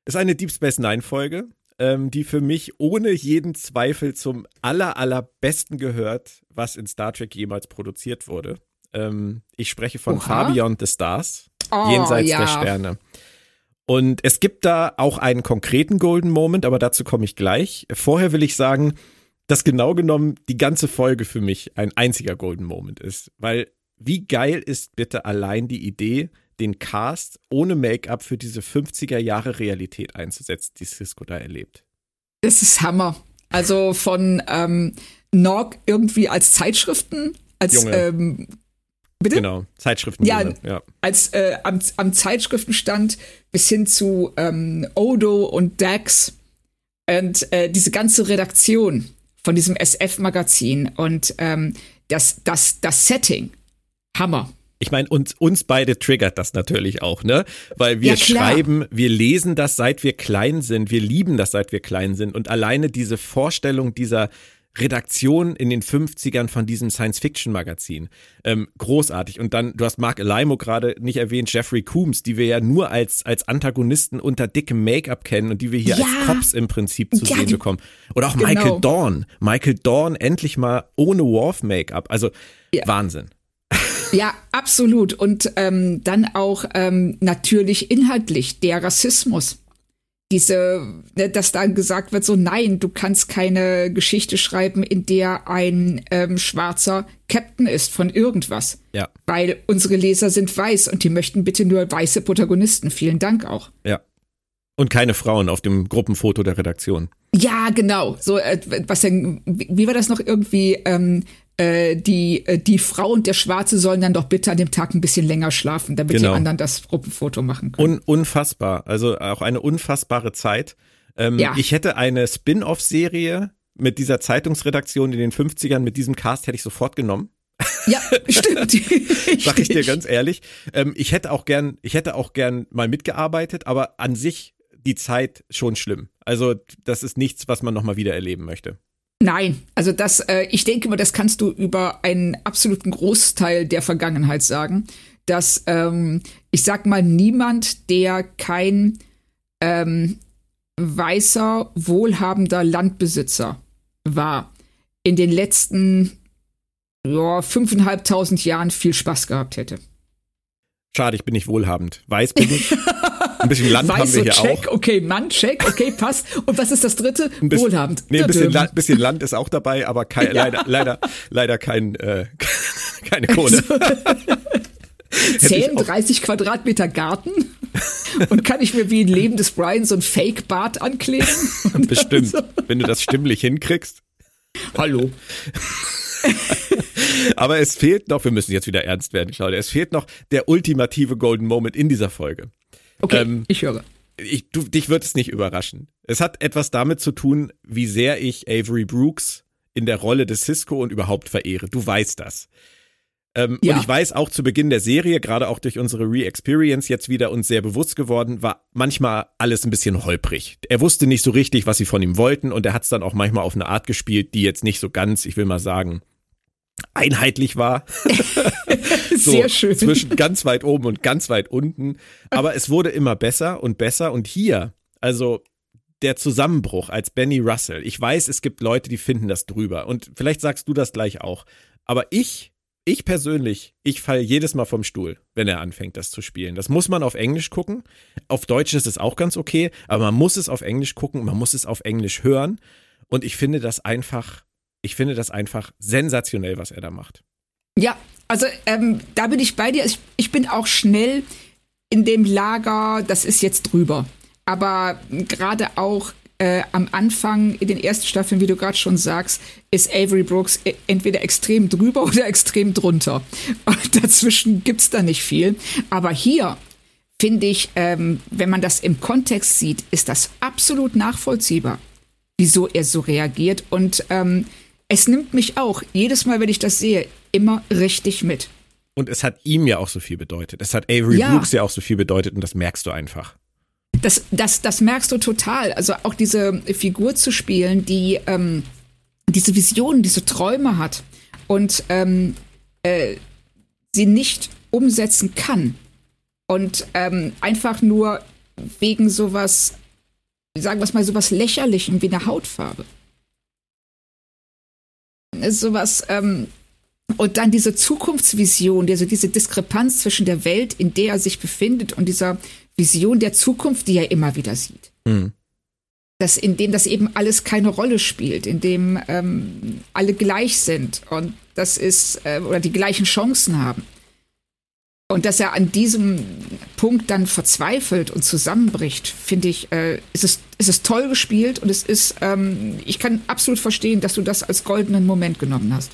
Das ist eine Deep Space Nine Folge, ähm, die für mich ohne jeden Zweifel zum aller, allerbesten gehört, was in Star Trek jemals produziert wurde. Ähm, ich spreche von Oha. Far Beyond the Stars, oh, jenseits ja. der Sterne. Und es gibt da auch einen konkreten Golden Moment, aber dazu komme ich gleich. Vorher will ich sagen, dass genau genommen die ganze Folge für mich ein einziger Golden Moment ist. Weil wie geil ist bitte allein die Idee, den Cast ohne Make-up für diese 50er Jahre Realität einzusetzen, die Cisco da erlebt. Das ist Hammer. Also von ähm, Nog irgendwie als Zeitschriften, als ähm, Bitte? Genau, Zeitschriften. Ja, ja. als äh, am, am, Zeitschriftenstand bis hin zu ähm, Odo und Dax und äh, diese ganze Redaktion von diesem SF-Magazin und ähm, das, das, das Setting, Hammer. Ich meine, uns, uns beide triggert das natürlich auch, ne? Weil wir ja, schreiben, wir lesen das, seit wir klein sind, wir lieben das, seit wir klein sind. Und alleine diese Vorstellung dieser, Redaktion in den 50ern von diesem Science-Fiction-Magazin. Ähm, großartig. Und dann, du hast Mark Alaimo gerade nicht erwähnt, Jeffrey Coombs, die wir ja nur als, als Antagonisten unter dickem Make-up kennen und die wir hier ja. als Cops im Prinzip zu ja, sehen bekommen. Oder auch genau. Michael Dorn. Michael Dorn endlich mal ohne Worf-Make-up. Also ja. Wahnsinn. Ja, absolut. Und ähm, dann auch ähm, natürlich inhaltlich der Rassismus diese, ne, dass dann gesagt wird, so nein, du kannst keine Geschichte schreiben, in der ein ähm, schwarzer Captain ist von irgendwas. Ja. Weil unsere Leser sind weiß und die möchten bitte nur weiße Protagonisten. Vielen Dank auch. Ja. Und keine Frauen auf dem Gruppenfoto der Redaktion. Ja, genau. So, äh, was denn, wie war das noch irgendwie? Ähm, äh, die, äh, die Frau und der Schwarze sollen dann doch bitte an dem Tag ein bisschen länger schlafen, damit genau. die anderen das Gruppenfoto machen können. Un unfassbar. Also auch eine unfassbare Zeit. Ähm, ja. Ich hätte eine Spin-off-Serie mit dieser Zeitungsredaktion in den 50ern, mit diesem Cast hätte ich sofort genommen. Ja, stimmt. Sag ich dir ganz ehrlich. Ähm, ich hätte auch gern, ich hätte auch gern mal mitgearbeitet, aber an sich die Zeit schon schlimm. Also das ist nichts, was man nochmal wieder erleben möchte. Nein, also das, äh, ich denke mal, das kannst du über einen absoluten Großteil der Vergangenheit sagen, dass ähm, ich sag mal niemand, der kein ähm, weißer, wohlhabender Landbesitzer war, in den letzten ja, fünfeinhalbtausend Jahren viel Spaß gehabt hätte. Schade, ich bin nicht wohlhabend. Weiß bin ich. Ein bisschen Land Weiß haben wir hier check, auch. Okay, Mann, check, okay, passt. Und was ist das dritte? Ein bisschen, Wohlhabend. Nee, ein bisschen, La bisschen, Land ist auch dabei, aber kein, ja. leider, leider, leider kein, äh, keine Kohle. Zehn, 30 Quadratmeter Garten? Und kann ich mir wie ein lebendes Brian so ein Fake-Bart ankleben? Bestimmt, so. wenn du das stimmlich hinkriegst. Hallo. Aber es fehlt noch, wir müssen jetzt wieder ernst werden, Claudia, es fehlt noch der ultimative Golden Moment in dieser Folge. Okay, ähm, ich höre. Ich, du, dich wird es nicht überraschen. Es hat etwas damit zu tun, wie sehr ich Avery Brooks in der Rolle des Cisco und überhaupt verehre. Du weißt das. Ähm, Ja. Und ich weiß auch zu Beginn der Serie, gerade auch durch unsere Re-Experience jetzt wieder uns sehr bewusst geworden, war manchmal alles ein bisschen holprig. Er wusste nicht so richtig, was sie von ihm wollten und er hat es dann auch manchmal auf eine Art gespielt, die jetzt nicht so ganz, ich will mal sagen, einheitlich war. So Sehr schön. Zwischen ganz weit oben und ganz weit unten. Aber es wurde immer besser und besser. Und hier, also der Zusammenbruch als Benny Russell. Ich weiß, es gibt Leute, die finden das drüber. Und vielleicht sagst du das gleich auch. Aber ich, ich persönlich, ich falle jedes Mal vom Stuhl, wenn er anfängt, das zu spielen. Das muss man auf Englisch gucken. Auf Deutsch ist es auch ganz okay. Aber man muss es auf Englisch gucken. Man muss es auf Englisch hören. Und ich finde das einfach, ich finde das einfach sensationell, was er da macht. Ja, also ähm, da bin ich bei dir. Ich, ich bin auch schnell in dem Lager, das ist jetzt drüber. Aber gerade auch äh, am Anfang in den ersten Staffeln, wie du gerade schon sagst, ist Avery Brooks e- entweder extrem drüber oder extrem drunter. Und dazwischen gibt's da nicht viel. Aber hier finde ich, ähm, wenn man das im Kontext sieht, ist das absolut nachvollziehbar, wieso er so reagiert. Und ähm, es nimmt mich auch jedes Mal, wenn ich das sehe, immer richtig mit. Und es hat ihm ja auch so viel bedeutet. Es hat Avery Ja. Brooks ja auch so viel bedeutet und das merkst du einfach. Das, das, das merkst du total. Also auch diese Figur zu spielen, die ähm, diese Visionen, diese Träume hat und ähm, äh, sie nicht umsetzen kann. Und ähm, einfach nur wegen sowas, sagen wir es mal, sowas Lächerlichem wie eine Hautfarbe. Sowas, ähm, und dann diese Zukunftsvision, also diese Diskrepanz zwischen der Welt, in der er sich befindet, und dieser Vision der Zukunft, die er immer wieder sieht. Mhm. Das, in dem das eben alles keine Rolle spielt, in dem ähm, alle gleich sind und das ist, äh, oder die gleichen Chancen haben. Und dass er an diesem Punkt dann verzweifelt und zusammenbricht, finde ich, äh, ist, es, ist es toll gespielt und es ist, ähm, ich kann absolut verstehen, dass du das als goldenen Moment genommen hast.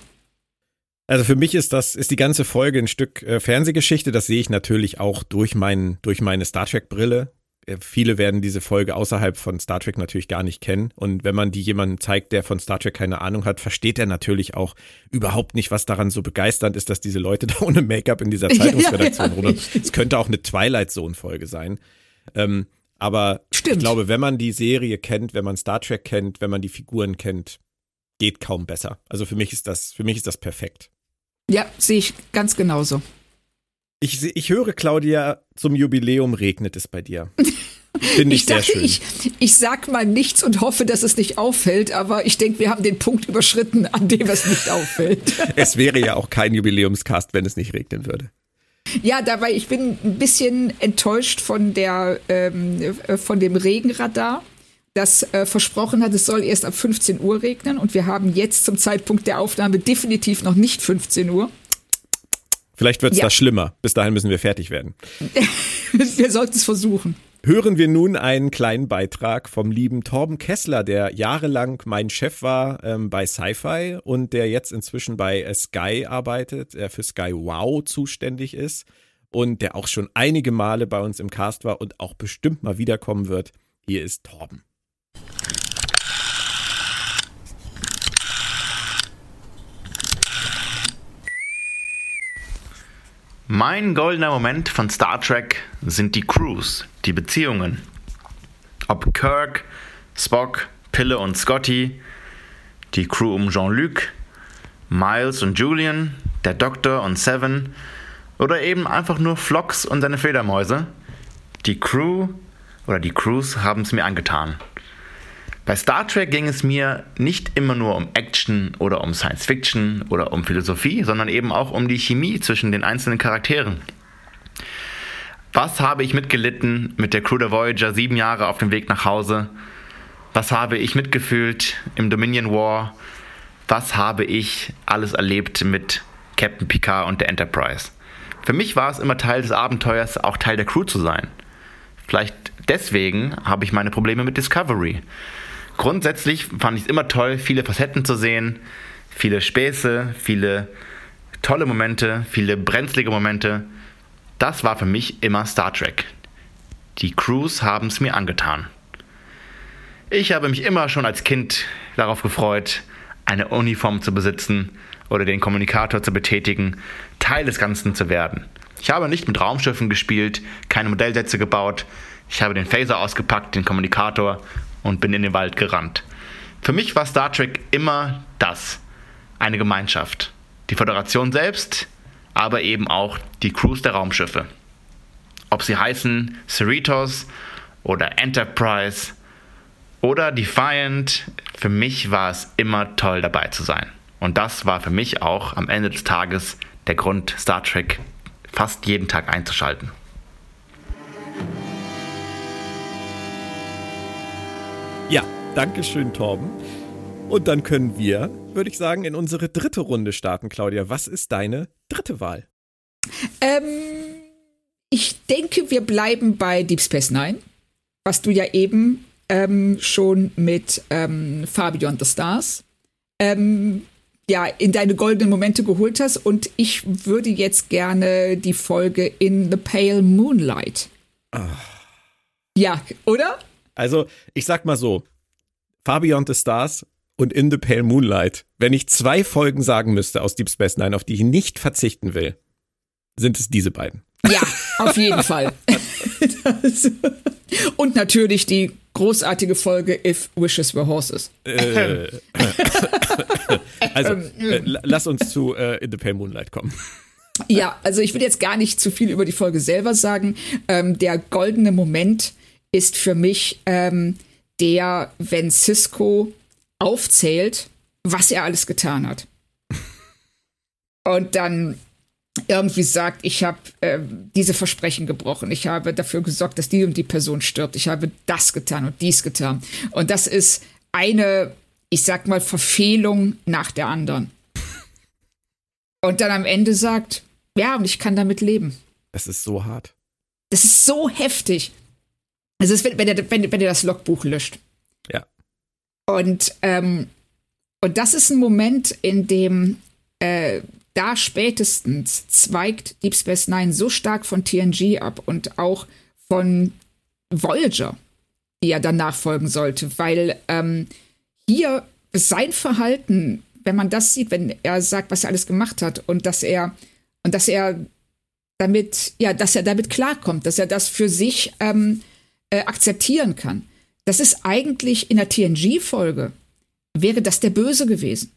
Also für mich ist das, ist die ganze Folge ein Stück äh, Fernsehgeschichte. Das sehe ich natürlich auch durch, mein, durch meine Star Trek-Brille. Äh, viele werden diese Folge außerhalb von Star Trek natürlich gar nicht kennen. Und wenn man die jemandem zeigt, der von Star Trek keine Ahnung hat, versteht er natürlich auch überhaupt nicht, was daran so begeisternd ist, dass diese Leute da ohne Make-up in dieser Zeitungsredaktion ja, rumlaufen. richtig. Es könnte auch eine Twilight Zone-Folge sein. Ähm, aber Stimmt. ich glaube, wenn man die Serie kennt, wenn man Star Trek kennt, wenn man die Figuren kennt, geht kaum besser. Also für mich ist das, für mich ist das perfekt. Ja, sehe ich ganz genauso. Ich, ich höre, Claudia, zum Jubiläum regnet es bei dir. Finde ich, Ich, sehr sag, schön. ich, ich sag mal nichts und hoffe, dass es nicht auffällt, aber ich denke, wir haben den Punkt überschritten, an dem es nicht auffällt. es wäre ja auch kein Jubiläumscast, wenn es nicht regnen würde. ja, dabei, ich bin ein bisschen enttäuscht von der, ähm, äh, von dem Regenradar, das äh, versprochen hat, es soll erst ab 15 Uhr regnen und wir haben jetzt zum Zeitpunkt der Aufnahme definitiv noch nicht 15 Uhr. Vielleicht wird es Ja. da schlimmer. Bis dahin müssen wir fertig werden. wir sollten es versuchen. Hören wir nun einen kleinen Beitrag vom lieben Torben Kessler, der jahrelang mein Chef war ähm, bei Sci-Fi und der jetzt inzwischen bei äh, Sky arbeitet, der für Sky Wow zuständig ist und der auch schon einige Male bei uns im Cast war und auch bestimmt mal wiederkommen wird. Hier ist Torben. Mein goldener Moment von Star Trek sind die Crews, die Beziehungen. Ob Kirk, Spock, Pille und Scotty, die Crew um Jean-Luc, Miles und Julian, der Doktor und Seven oder eben einfach nur Phlox und seine Fledermäuse. Die Crew oder die Crews haben es mir angetan. Bei Star Trek ging es mir nicht immer nur um Action oder um Science Fiction oder um Philosophie, sondern eben auch um die Chemie zwischen den einzelnen Charakteren. Was habe ich mitgelitten mit der Crew der Voyager sieben Jahre auf dem Weg nach Hause? Was habe ich mitgefühlt im Dominion War? Was habe ich alles erlebt mit Captain Picard und der Enterprise? Für mich war es immer Teil des Abenteuers, auch Teil der Crew zu sein. Vielleicht deswegen habe ich meine Probleme mit Discovery. Grundsätzlich fand ich es immer toll, viele Facetten zu sehen, viele Späße, viele tolle Momente, viele brenzlige Momente. Das war für mich immer Star Trek. Die Crews haben es mir angetan. Ich habe mich immer schon als Kind darauf gefreut, eine Uniform zu besitzen oder den Kommunikator zu betätigen, Teil des Ganzen zu werden. Ich habe nicht mit Raumschiffen gespielt, keine Modellsätze gebaut, ich habe den Phaser ausgepackt, den Kommunikator und bin in den Wald gerannt. Für mich war Star Trek immer das, eine Gemeinschaft. Die Föderation selbst, aber eben auch die Crews der Raumschiffe. Ob sie heißen Cerritos oder Enterprise oder Defiant, für mich war es immer toll dabei zu sein. Und das war für mich auch am Ende des Tages der Grund, Star Trek fast jeden Tag einzuschalten. Ja, danke schön, Torben. Und dann können wir, würde ich sagen, in unsere dritte Runde starten, Claudia. Was ist deine dritte Wahl? Ähm, ich denke, wir bleiben bei Deep Space Nine, was du ja eben ähm, schon mit ähm, Far Beyond the Stars ähm, ja, in deine goldenen Momente geholt hast. Und ich würde jetzt gerne die Folge In the Pale Moonlight. Ach. Ja, oder? Also, ich sag mal so: Far Beyond the Stars und In the Pale Moonlight. Wenn ich zwei Folgen sagen müsste aus Deep Space Nine, auf die ich nicht verzichten will, sind es diese beiden. Ja, auf jeden Fall. und natürlich die großartige Folge If Wishes Were Horses. Äh, also, äh, lass uns zu äh, In the Pale Moonlight kommen. Ja, also ich will jetzt gar nicht zu viel über die Folge selber sagen. Ähm, der goldene Moment ist für mich ähm, der, wenn Cisco aufzählt, was er alles getan hat. Und dann irgendwie sagt, ich habe äh, diese Versprechen gebrochen, ich habe dafür gesorgt, dass die und die Person stirbt, ich habe das getan und dies getan. Und das ist eine, ich sag mal, Verfehlung nach der anderen. Und dann am Ende sagt, ja, und ich kann damit leben. Das ist so hart. Das ist so heftig. Es ist, wenn, wenn, er, wenn, wenn er das Logbuch löscht. Ja. Und, ähm, und das ist ein Moment, in dem äh, da spätestens zweigt Deep Space Nine so stark von TNG ab und auch von Voyager, die ja dann nachfolgen sollte, weil ähm, hier sein Verhalten, wenn man das sieht, wenn er sagt, was er alles gemacht hat und dass er und dass er damit, ja, dass er damit klarkommt, dass er das für sich ähm, äh, akzeptieren kann. Das ist eigentlich in der TNG-Folge wäre das der Böse gewesen.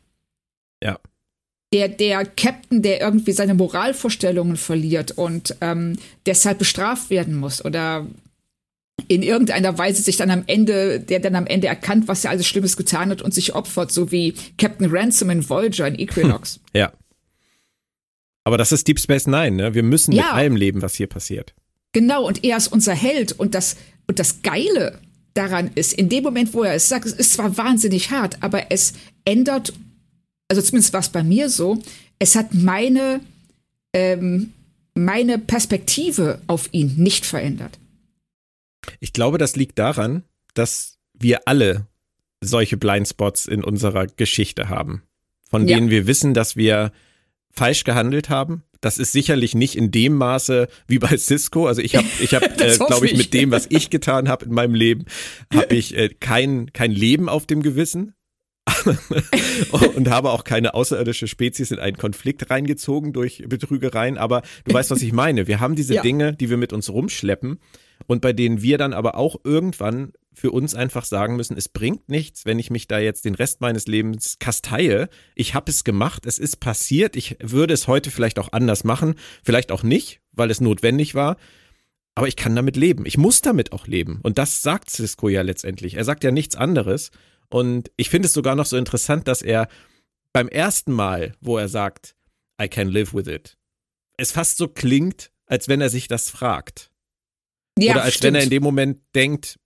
Ja der, der Captain, der irgendwie seine Moralvorstellungen verliert und ähm, deshalb bestraft werden muss oder in irgendeiner Weise sich dann am Ende, der dann am Ende erkannt, was er alles Schlimmes getan hat und sich opfert, so wie Captain Ransom in Voyager in Equinox. Ja. Aber das ist Deep Space Nine, ne? Wir müssen ja. mit allem leben, was hier passiert. Genau, und er ist unser Held und das, und das Geile daran ist, in dem Moment, wo er es sagt, es ist zwar wahnsinnig hart, aber es ändert also zumindest war es bei mir so, es hat meine, ähm, meine Perspektive auf ihn nicht verändert. Ich glaube, das liegt daran, dass wir alle solche Blindspots in unserer Geschichte haben, von denen wir wissen, dass wir falsch gehandelt haben. Das ist sicherlich nicht in dem Maße wie bei Cisco. Also ich habe, ich habe, äh, glaube ich, mit dem, was ich getan habe in meinem Leben, habe ich äh, kein kein Leben auf dem Gewissen. und habe auch keine außerirdische Spezies in einen Konflikt reingezogen durch Betrügereien. Aber du weißt, was ich meine. Wir haben diese ja. Dinge, die wir mit uns rumschleppen und bei denen wir dann aber auch irgendwann für uns einfach sagen müssen, es bringt nichts, wenn ich mich da jetzt den Rest meines Lebens kasteie. Ich habe es gemacht, es ist passiert. Ich würde es heute vielleicht auch anders machen, vielleicht auch nicht, weil es notwendig war. Aber ich kann damit leben. Ich muss damit auch leben. Und das sagt Cisco ja letztendlich. Er sagt ja nichts anderes. Und ich finde es sogar noch so interessant, dass er beim ersten Mal, wo er sagt, I can live with it, es fast so klingt, als wenn er sich das fragt. Ja, Oder als stimmt. wenn er in dem Moment denkt,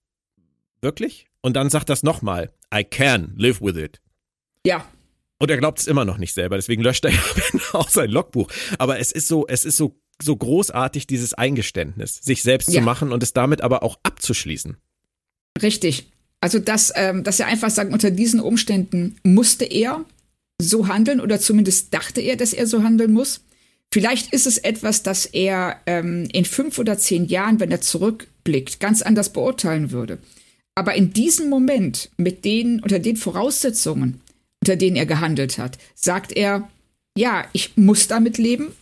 wirklich? Und dann sagt das nochmal, I can live with it. Ja. Und er glaubt es immer noch nicht selber, deswegen löscht er ja auch sein Logbuch. Aber es ist so, es ist so, so großartig, dieses Eingeständnis, sich selbst ja. zu machen und es damit aber auch abzuschließen. Richtig. Also, dass, ähm, dass er einfach sagt, unter diesen Umständen musste er so handeln oder zumindest dachte er, dass er so handeln muss. Vielleicht ist es etwas, das er ähm, in fünf oder zehn Jahren, wenn er zurückblickt, ganz anders beurteilen würde. Aber in diesem Moment, mit den, unter den Voraussetzungen, unter denen er gehandelt hat, sagt er, ja, ich muss damit leben,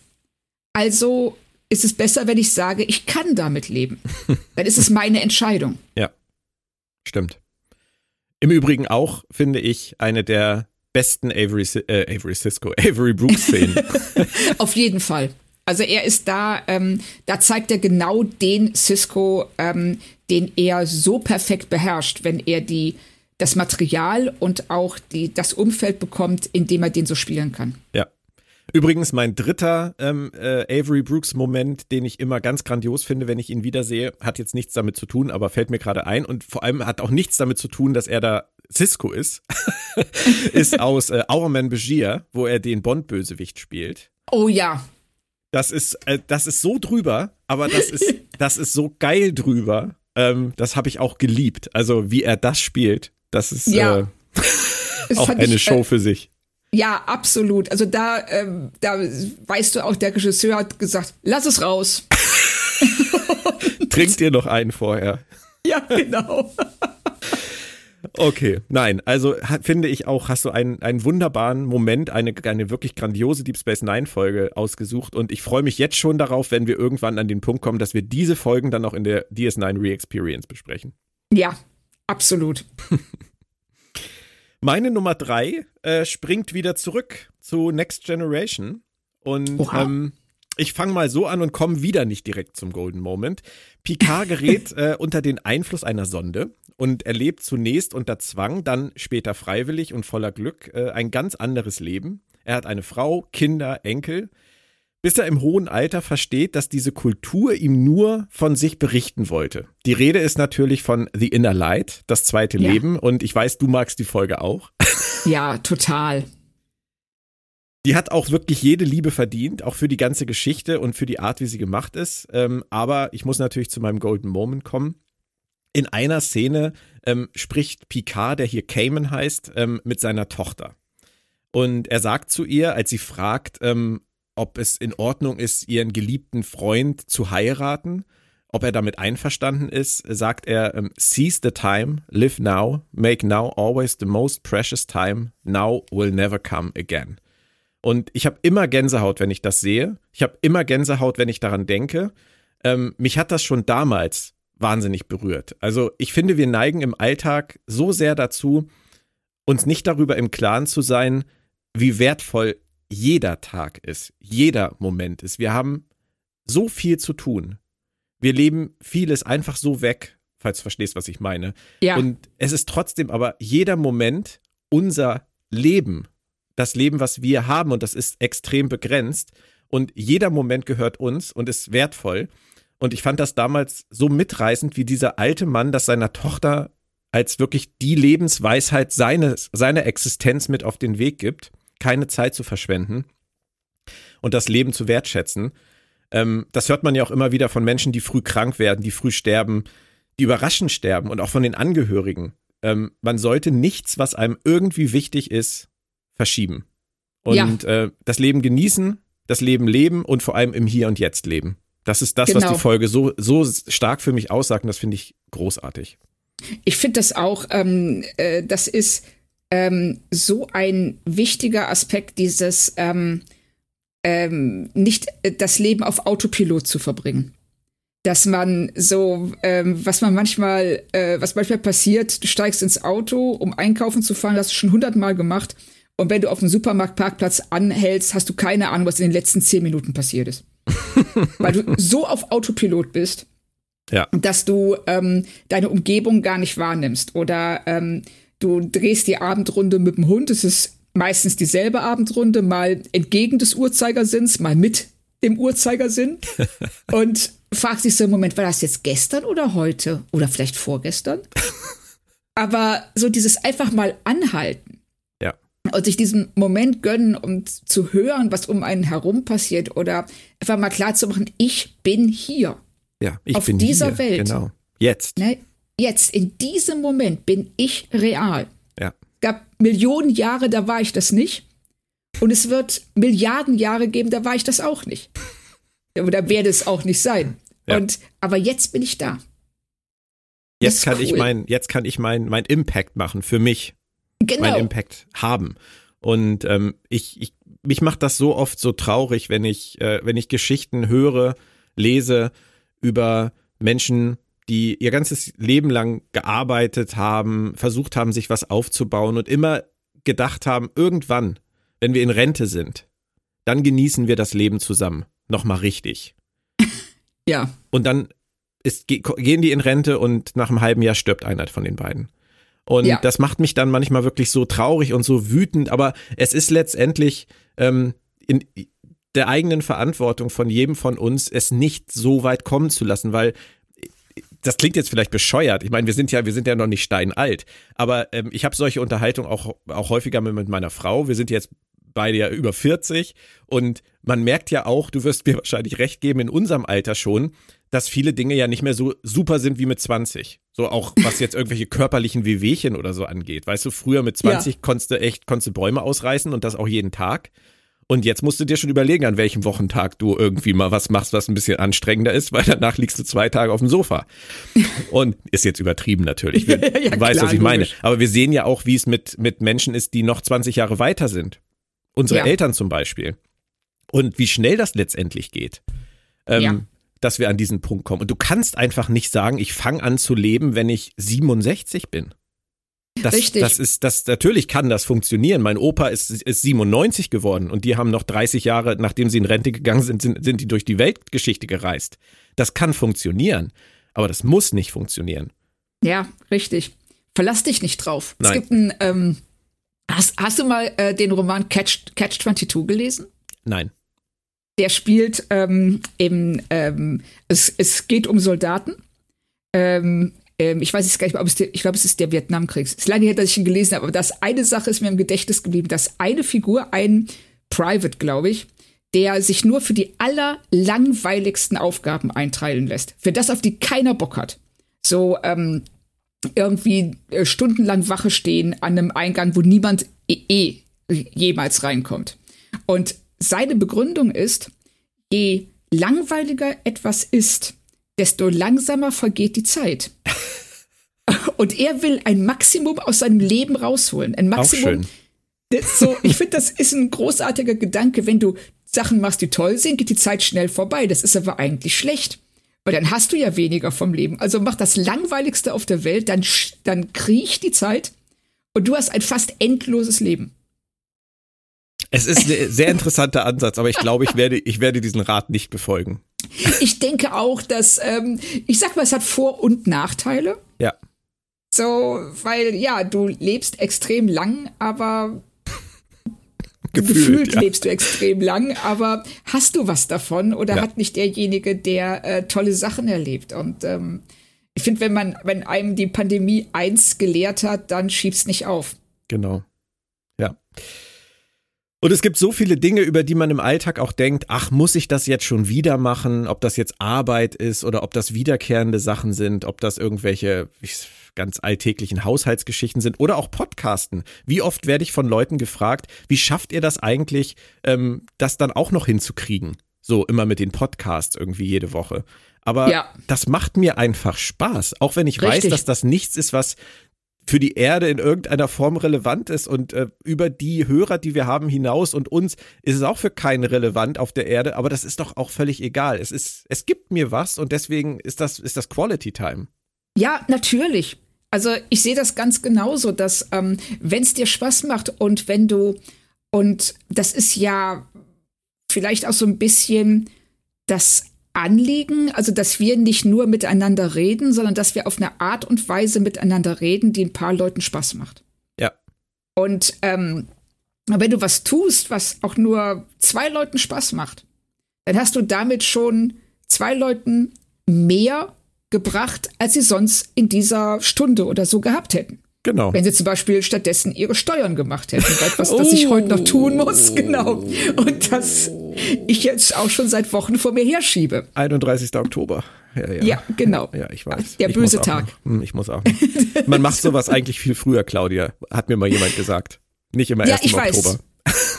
also ist es besser, wenn ich sage, ich kann damit leben. Dann ist es meine Entscheidung. Ja, stimmt. Im Übrigen auch, finde ich, eine der besten Avery, äh, Avery Cisco, Avery Brooks Szenen. Auf jeden Fall. Also er ist da, ähm, da zeigt er genau den Cisco, ähm, den er so perfekt beherrscht, wenn er die, das Material und auch die, das Umfeld bekommt, in dem er den so spielen kann. Ja. Übrigens mein dritter ähm, äh, Avery Brooks Moment, den ich immer ganz grandios finde, wenn ich ihn wiedersehe, hat jetzt nichts damit zu tun, aber fällt mir gerade ein und vor allem hat auch nichts damit zu tun, dass er da Cisco ist, ist aus äh, Our Man Begier, wo er den Bond-Bösewicht spielt. Oh ja. Das ist, äh, das ist so drüber, aber das ist, das ist so geil drüber. Ähm, das habe ich auch geliebt. Also wie er das spielt, das ist ja. äh, auch eine ich, Show äh, für sich. Ja, absolut. Also da, ähm, da weißt du auch, der Regisseur hat gesagt, lass es raus. Trinkt ihr noch einen vorher? Ja, genau. Okay, nein, also finde ich auch, hast du einen, einen wunderbaren Moment, eine, eine wirklich grandiose Deep Space Nine Folge ausgesucht und ich freue mich jetzt schon darauf, wenn wir irgendwann an den Punkt kommen, dass wir diese Folgen dann auch in der DS9 Re-Experience besprechen. Ja, absolut. Meine Nummer drei äh, springt wieder zurück zu Next Generation und ähm, ich fange mal so an und komme wieder nicht direkt zum Golden Moment. Picard gerät äh, unter den Einfluss einer Sonde und erlebt zunächst unter Zwang, dann später freiwillig und voller Glück äh, ein ganz anderes Leben. Er hat eine Frau, Kinder, Enkel, bis er im hohen Alter versteht, dass diese Kultur ihm nur von sich berichten wollte. Die Rede ist natürlich von The Inner Light, das zweite ja. Leben, und ich weiß, du magst die Folge auch. Ja, total. Die hat auch wirklich jede Liebe verdient, auch für die ganze Geschichte und für die Art, wie sie gemacht ist. Ähm, aber ich muss natürlich zu meinem Golden Moment kommen. In einer Szene ähm, spricht Picard, der hier Cayman heißt, ähm, mit seiner Tochter. Und er sagt zu ihr, als sie fragt, ähm, ob es in Ordnung ist, ihren geliebten Freund zu heiraten, ob er damit einverstanden ist, sagt er, ähm, seize the time, live now, make now always the most precious time, now will never come again. Und ich habe immer Gänsehaut, wenn ich das sehe. Ich habe immer Gänsehaut, wenn ich daran denke. Ähm, mich hat das schon damals wahnsinnig berührt. Also ich finde, wir neigen im Alltag so sehr dazu, uns nicht darüber im Klaren zu sein, wie wertvoll jeder Tag ist, jeder Moment ist. Wir haben so viel zu tun. Wir leben vieles einfach so weg, falls du verstehst, was ich meine. Ja. Und es ist trotzdem aber jeder Moment unser Leben das Leben, was wir haben, und das ist extrem begrenzt. Und jeder Moment gehört uns und ist wertvoll. Und ich fand das damals so mitreißend, wie dieser alte Mann das seiner Tochter als wirklich die Lebensweisheit seines, seiner Existenz mit auf den Weg gibt, keine Zeit zu verschwenden und das Leben zu wertschätzen. Ähm, das hört man ja auch immer wieder von Menschen, die früh krank werden, die früh sterben, die überraschend sterben und auch von den Angehörigen. Ähm, man sollte nichts, was einem irgendwie wichtig ist, verschieben. Und ja. äh, das Leben genießen, das Leben leben und vor allem im Hier und Jetzt leben. Das ist das, genau. was die Folge so, so stark für mich aussagt und das finde ich großartig. Ich finde das auch, ähm, äh, das ist ähm, so ein wichtiger Aspekt dieses ähm, ähm, nicht äh, das Leben auf Autopilot zu verbringen. Dass man so, ähm, was man manchmal, äh, was manchmal passiert, du steigst ins Auto, um einkaufen zu fahren, das hast du schon hundertmal gemacht und wenn du auf dem Supermarktparkplatz anhältst, hast du keine Ahnung, was in den letzten zehn Minuten passiert ist. Weil du so auf Autopilot bist, ja. dass du ähm, deine Umgebung gar nicht wahrnimmst. Oder ähm, du drehst die Abendrunde mit dem Hund. Es ist meistens dieselbe Abendrunde, mal entgegen des Uhrzeigersinns, mal mit dem Uhrzeigersinn. und fragst dich so im Moment, war das jetzt gestern oder heute? Oder vielleicht vorgestern? Aber so dieses einfach mal anhalten und sich diesen Moment gönnen, um zu hören, was um einen herum passiert oder einfach mal klar zu machen, ich bin hier. Ja, ich auf bin dieser hier, Welt. Genau. Jetzt. Ne? Jetzt, in diesem Moment bin ich real. Ja. Es gab Millionen Jahre, da war ich das nicht. Und es wird Milliarden Jahre geben, da war ich das auch nicht. Oder werde es auch nicht sein. Ja. Und, aber jetzt bin ich da. Jetzt kann cool. ich mein, jetzt kann ich mein, mein Impact machen für mich Genau. meinen Impact haben. Und ähm, ich, ich, mich macht das so oft so traurig, wenn ich, äh, wenn ich Geschichten höre, lese über Menschen, die ihr ganzes Leben lang gearbeitet haben, versucht haben, sich was aufzubauen und immer gedacht haben, irgendwann, wenn wir in Rente sind, dann genießen wir das Leben zusammen. Nochmal richtig. Ja. Und dann ist, gehen die in Rente und nach einem halben Jahr stirbt einer von den beiden. Und Ja. das macht mich dann manchmal wirklich so traurig und so wütend, aber es ist letztendlich ähm, in der eigenen Verantwortung von jedem von uns, es nicht so weit kommen zu lassen, weil das klingt jetzt vielleicht bescheuert. Ich meine, wir sind ja, wir sind ja noch nicht steinalt, aber ähm, ich habe solche Unterhaltungen auch, auch häufiger mit, mit meiner Frau. Wir sind jetzt beide ja über 40 und man merkt ja auch, du wirst mir wahrscheinlich recht geben, in unserem Alter schon, dass viele Dinge ja nicht mehr so super sind wie mit 20. So auch was jetzt irgendwelche körperlichen Wehwehchen oder so angeht. Weißt du, früher mit 20 konntest du echt, konntest du Bäume ausreißen und das auch jeden Tag. Und jetzt musst du dir schon überlegen, an welchem Wochentag du irgendwie mal was machst, was ein bisschen anstrengender ist, weil danach liegst du zwei Tage auf dem Sofa. Und ist jetzt übertrieben natürlich. Wir, Ja, du weißt, klar, was ich meine. Aber wir sehen ja auch, wie es mit, mit Menschen ist, die noch 20 Jahre weiter sind. Unsere Ja. Eltern zum Beispiel. Und wie schnell das letztendlich geht. Ähm, Ja. Dass wir an diesen Punkt kommen. Und du kannst einfach nicht sagen, ich fange an zu leben, wenn ich 67 bin. Das, Richtig. das ist, das, natürlich kann das funktionieren. Mein Opa ist, ist 97 geworden und die haben noch 30 Jahre, nachdem sie in Rente gegangen sind, sind, sind die durch die Weltgeschichte gereist. Das kann funktionieren, aber das muss nicht funktionieren. Ja, richtig. Verlass dich nicht drauf. Nein. Es gibt ein, ähm, hast, hast du mal äh, den Roman Catch, Catch 22 gelesen? Nein. Der spielt ähm, im, ähm, es, es geht um Soldaten. Ähm, ähm, ich weiß jetzt gar nicht ob es der, ich glaube, es ist der Vietnamkrieg. Es ist lange her, dass ich ihn gelesen habe, aber das eine Sache ist mir im Gedächtnis geblieben, dass eine Figur, ein Private, glaube ich, der sich nur für die allerlangweiligsten Aufgaben einteilen lässt. Für das, auf die keiner Bock hat. So, ähm, irgendwie äh, stundenlang Wache stehen an einem Eingang, wo niemand eh, eh jemals reinkommt. Und seine Begründung ist, je langweiliger etwas ist, desto langsamer vergeht die Zeit. Und er will ein Maximum aus seinem Leben rausholen. Ein Maximum. so, ich finde, das ist ein großartiger Gedanke. Wenn du Sachen machst, die toll sind, geht die Zeit schnell vorbei. Das ist aber eigentlich schlecht. Weil dann hast du ja weniger vom Leben. Also mach das Langweiligste auf der Welt, dann, dann kriecht die Zeit und du hast ein fast endloses Leben. Es ist ein sehr interessanter Ansatz, aber ich glaube, ich werde, ich werde diesen Rat nicht befolgen. Ich denke auch, dass, ähm, ich sag mal, es hat Vor- und Nachteile. Ja. So, weil ja, du lebst extrem lang, aber Gefühlt, gefühlt ja. lebst du extrem lang, aber hast du was davon oder Ja. hat nicht derjenige, der äh, tolle Sachen erlebt? Und ähm, ich finde, wenn man, wenn einem die Pandemie eins gelehrt hat, dann schieb's nicht auf. Genau. Ja. Und es gibt so viele Dinge, über die man im Alltag auch denkt, ach, muss ich das jetzt schon wieder machen? Ob das jetzt Arbeit ist oder ob das wiederkehrende Sachen sind, ob das irgendwelche ganz alltäglichen Haushaltsgeschichten sind oder auch Podcasten. Wie oft werde ich von Leuten gefragt, wie schafft ihr das eigentlich, ähm, das dann auch noch hinzukriegen? So immer mit den Podcasts irgendwie jede Woche. Aber Ja. das macht mir einfach Spaß, auch wenn ich weiß, Richtig. dass das nichts ist, was für die Erde in irgendeiner Form relevant ist und äh, über die Hörer, die wir haben, hinaus und uns ist es auch für keinen relevant auf der Erde, aber das ist doch auch völlig egal. Es ist, es gibt mir was und deswegen ist das, ist das Quality Time. Ja, natürlich. Also ich sehe das ganz genauso, dass ähm, wenn es dir Spaß macht und wenn du, und das ist ja vielleicht auch so ein bisschen das Anliegen, also dass wir nicht nur miteinander reden, sondern dass wir auf eine Art und Weise miteinander reden, die ein paar Leuten Spaß macht. Ja. Und ähm, wenn du was tust, was auch nur zwei Leuten Spaß macht, dann hast du damit schon zwei Leuten mehr gebracht, als sie sonst in dieser Stunde oder so gehabt hätten. Genau. Wenn sie zum Beispiel stattdessen ihre Steuern gemacht hätten. Etwas, das ich heute noch tun muss, genau. Und das ich jetzt auch schon seit Wochen vor mir herschiebe. 31. Oktober. Ja, ja. Ja, genau. Ja, ich weiß. Der ich böse Tag. noch. Hm, Ich muss auch. Noch. Man macht sowas eigentlich viel früher, Claudia, hat mir mal jemand gesagt. Nicht immer Ja, erst im ich weiß.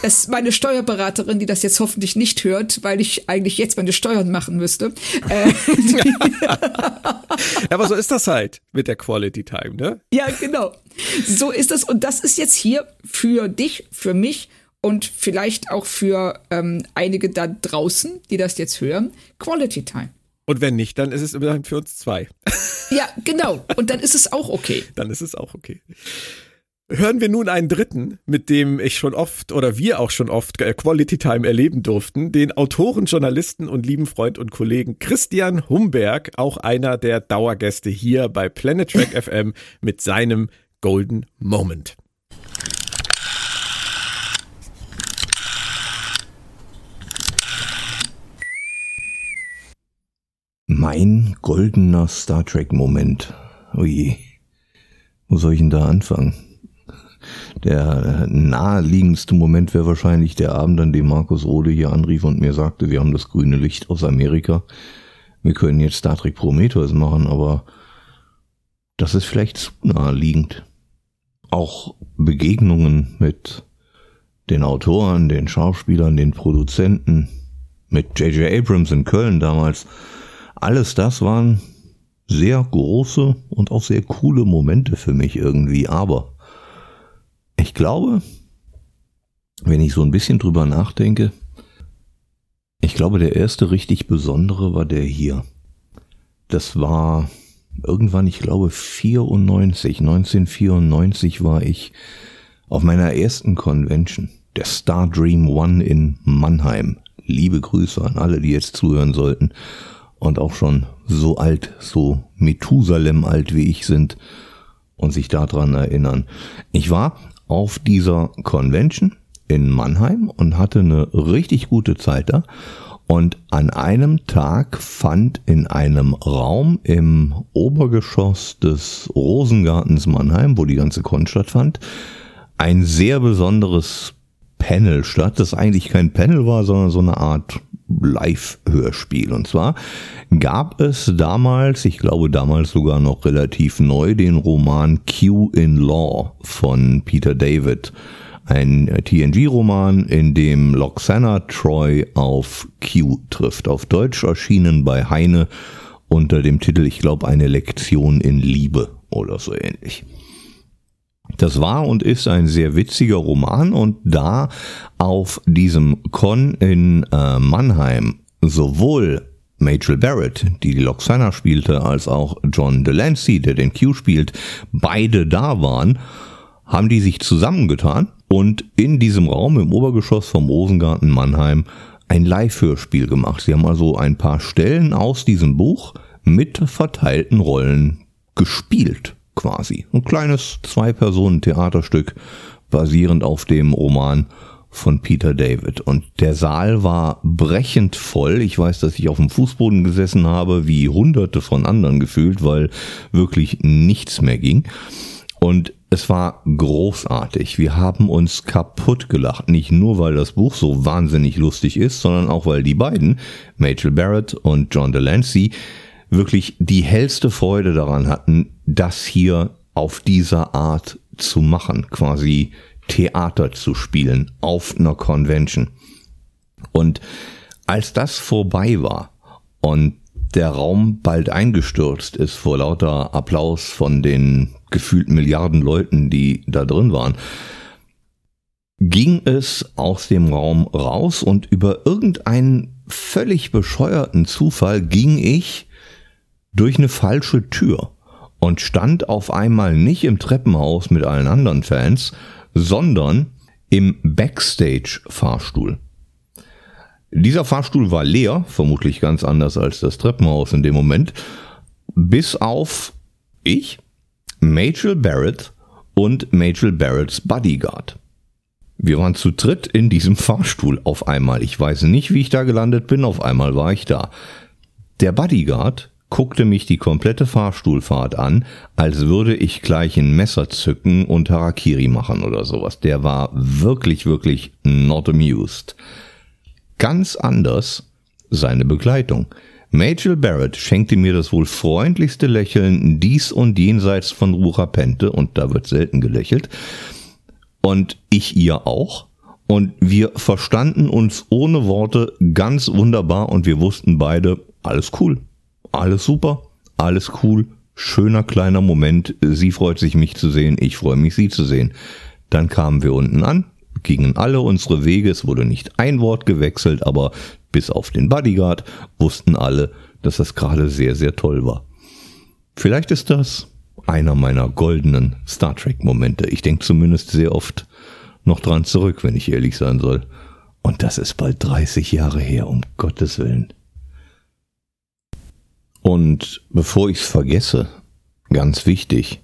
Das ist meine Steuerberaterin, die das jetzt hoffentlich nicht hört, weil ich eigentlich jetzt meine Steuern machen müsste. Äh, Aber so ist das halt mit der Quality Time, ne? Ja, genau. So ist es. Und das ist jetzt hier für dich, für mich und vielleicht auch für ähm, einige da draußen, die das jetzt hören, Quality Time. Und wenn nicht, dann ist es immerhin für uns zwei. Ja, genau. Und dann ist es auch okay. Dann ist es auch okay. Hören wir nun einen dritten, mit dem ich schon oft oder wir auch schon oft äh, Quality Time erleben durften, den Autoren, Journalisten und lieben Freund und Kollegen Christian Humberg, auch einer der Dauergäste hier bei Planet Track FM mit seinem Golden Moment. Mein goldener Star Trek Moment. Oje. Wo soll ich denn da anfangen? Der naheliegendste Moment wäre wahrscheinlich der Abend, an dem Markus Rode hier anrief und mir sagte, wir haben das grüne Licht aus Amerika. Wir können jetzt Star Trek Prometheus machen, aber das ist vielleicht zu naheliegend. Auch Begegnungen mit den Autoren, den Schauspielern, den Produzenten, mit J.J. Abrams in Köln damals, alles das waren sehr große und auch sehr coole Momente für mich irgendwie, aber ich glaube, wenn ich so ein bisschen drüber nachdenke, ich glaube, der erste richtig besondere war der hier. Das war irgendwann, ich glaube, 94, 1994 war ich auf meiner ersten Convention, der Star Dream One in Mannheim. Liebe Grüße an alle, die jetzt zuhören sollten und auch schon so alt, so Methusalem alt wie ich sind und sich daran erinnern. Ich war auf dieser Convention in Mannheim und hatte eine richtig gute Zeit da. Und an einem Tag fand in einem Raum im Obergeschoss des Rosengartens Mannheim, wo die ganze Con stattfand, ein sehr besonderes Panel statt, das eigentlich kein Panel war, sondern so eine Art Live-Hörspiel. Und zwar gab es damals, ich glaube damals sogar noch relativ neu, den Roman Q in Law von Peter David. Ein TNG-Roman, in dem Loxana Troy auf Q trifft. Auf Deutsch erschienen bei Heine unter dem Titel, ich glaube, eine Lektion in Liebe oder so ähnlich. Das war und ist ein sehr witziger Roman und da auf diesem Con in äh, Mannheim sowohl Majel Barrett, die die Loxana spielte, als auch John Delancey, der den Q spielt, beide da waren, haben die sich zusammengetan und in diesem Raum im Obergeschoss vom Rosengarten Mannheim ein Live-Hörspiel gemacht. Sie haben also ein paar Stellen aus diesem Buch mit verteilten Rollen gespielt quasi. Ein kleines Zwei-Personen-Theaterstück basierend auf dem Roman von Peter David. Und der Saal war brechend voll. Ich weiß, dass ich auf dem Fußboden gesessen habe, wie hunderte von anderen gefühlt, weil wirklich nichts mehr ging. Und es war großartig. Wir haben uns kaputt gelacht. Nicht nur, weil das Buch so wahnsinnig lustig ist, sondern auch, weil die beiden, Majel Barrett und John Delancey, wirklich die hellste Freude daran hatten, das hier auf dieser Art zu machen, quasi Theater zu spielen auf einer Convention. Und als das vorbei war und der Raum bald eingestürzt ist vor lauter Applaus von den gefühlt Milliarden Leuten, die da drin waren, ging es aus dem Raum raus und über irgendeinen völlig bescheuerten Zufall ging ich durch eine falsche Tür und stand auf einmal nicht im Treppenhaus mit allen anderen Fans, sondern im Backstage-Fahrstuhl. Dieser Fahrstuhl war leer, vermutlich ganz anders als das Treppenhaus in dem Moment, bis auf ich, Majel Barrett und Majel Barretts Bodyguard. Wir waren zu dritt in diesem Fahrstuhl auf einmal. Ich weiß nicht, wie ich da gelandet bin, auf einmal war ich da. Der Bodyguard guckte mich die komplette Fahrstuhlfahrt an, als würde ich gleich ein Messer zücken und Harakiri machen oder sowas. Der war wirklich, wirklich not amused. Ganz anders seine Begleitung. Majel Barrett schenkte mir das wohl freundlichste Lächeln dies und jenseits von Rurapente, und da wird selten gelächelt, und ich ihr auch. Und wir verstanden uns ohne Worte ganz wunderbar und wir wussten beide, alles cool, alles super, alles cool, schöner kleiner Moment. Sie freut sich, mich zu sehen, ich freue mich, sie zu sehen. Dann kamen wir unten an, gingen alle unsere Wege, es wurde nicht ein Wort gewechselt, aber bis auf den Bodyguard wussten alle, dass das gerade sehr, sehr toll war. Vielleicht ist das einer meiner goldenen Star Trek Momente. Ich denke zumindest sehr oft noch dran zurück, wenn ich ehrlich sein soll. Und das ist bald 30 Jahre her, um Gottes Willen. Und bevor ich es vergesse, ganz wichtig,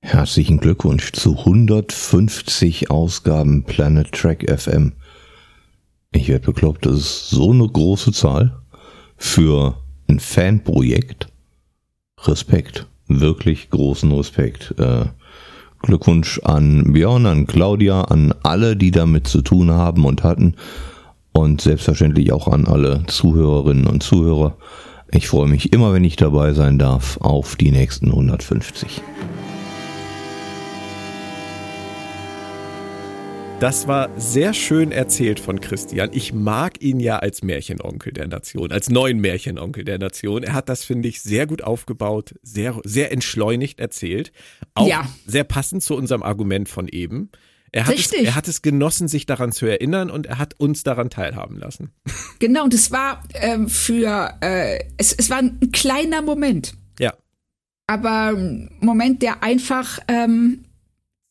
herzlichen Glückwunsch zu 150 Ausgaben Planet Track FM. Ich werde bekloppt, das ist so eine große Zahl für ein Fanprojekt. Respekt, wirklich großen Respekt. Äh, Glückwunsch an Björn, an Claudia, an alle, die damit zu tun haben und hatten. Und selbstverständlich auch an alle Zuhörerinnen und Zuhörer. Ich freue mich immer, wenn ich dabei sein darf, auf die nächsten 150. Das war sehr schön erzählt von Christian. Ich mag ihn ja als Märchenonkel der Nation, als neuen Märchenonkel der Nation. Er hat das, finde ich, sehr gut aufgebaut, sehr, sehr entschleunigt erzählt. Auch ja. sehr passend zu unserem Argument von eben. Er hat, es, er hat es genossen, sich daran zu erinnern und er hat uns daran teilhaben lassen. Genau, und es war ähm, für, äh, es, es war ein kleiner Moment. Ja. Aber ein Moment, der einfach ähm,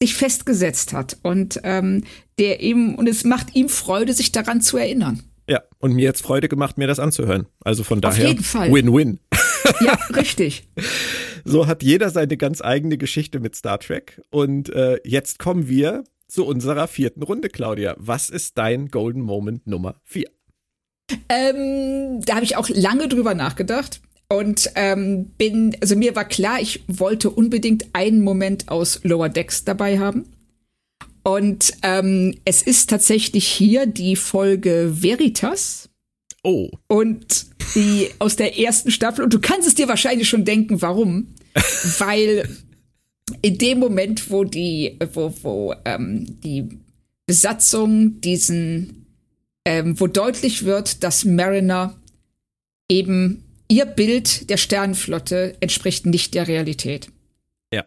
sich festgesetzt hat und ähm, der ihm und es macht ihm Freude, sich daran zu erinnern. Ja, und mir jetzt Freude gemacht, mir das anzuhören. Also von daher. Auf jeden Fall. Win-win. Ja, richtig. So hat jeder seine ganz eigene Geschichte mit Star Trek. Und äh, jetzt kommen wir zu unserer vierten Runde, Claudia. Was ist dein Golden Moment Nummer vier? Ähm, da habe ich auch lange drüber nachgedacht. Und ähm, bin, also mir war klar, ich wollte unbedingt einen Moment aus Lower Decks dabei haben. Und ähm, es ist tatsächlich hier die Folge Veritas. Oh. Und die aus der ersten Staffel. Und du kannst es dir wahrscheinlich schon denken, warum. Weil in dem Moment, wo die, wo, wo ähm, die Besatzung diesen, ähm, wo deutlich wird, dass Mariner eben ihr Bild der Sternenflotte entspricht nicht der Realität. Ja.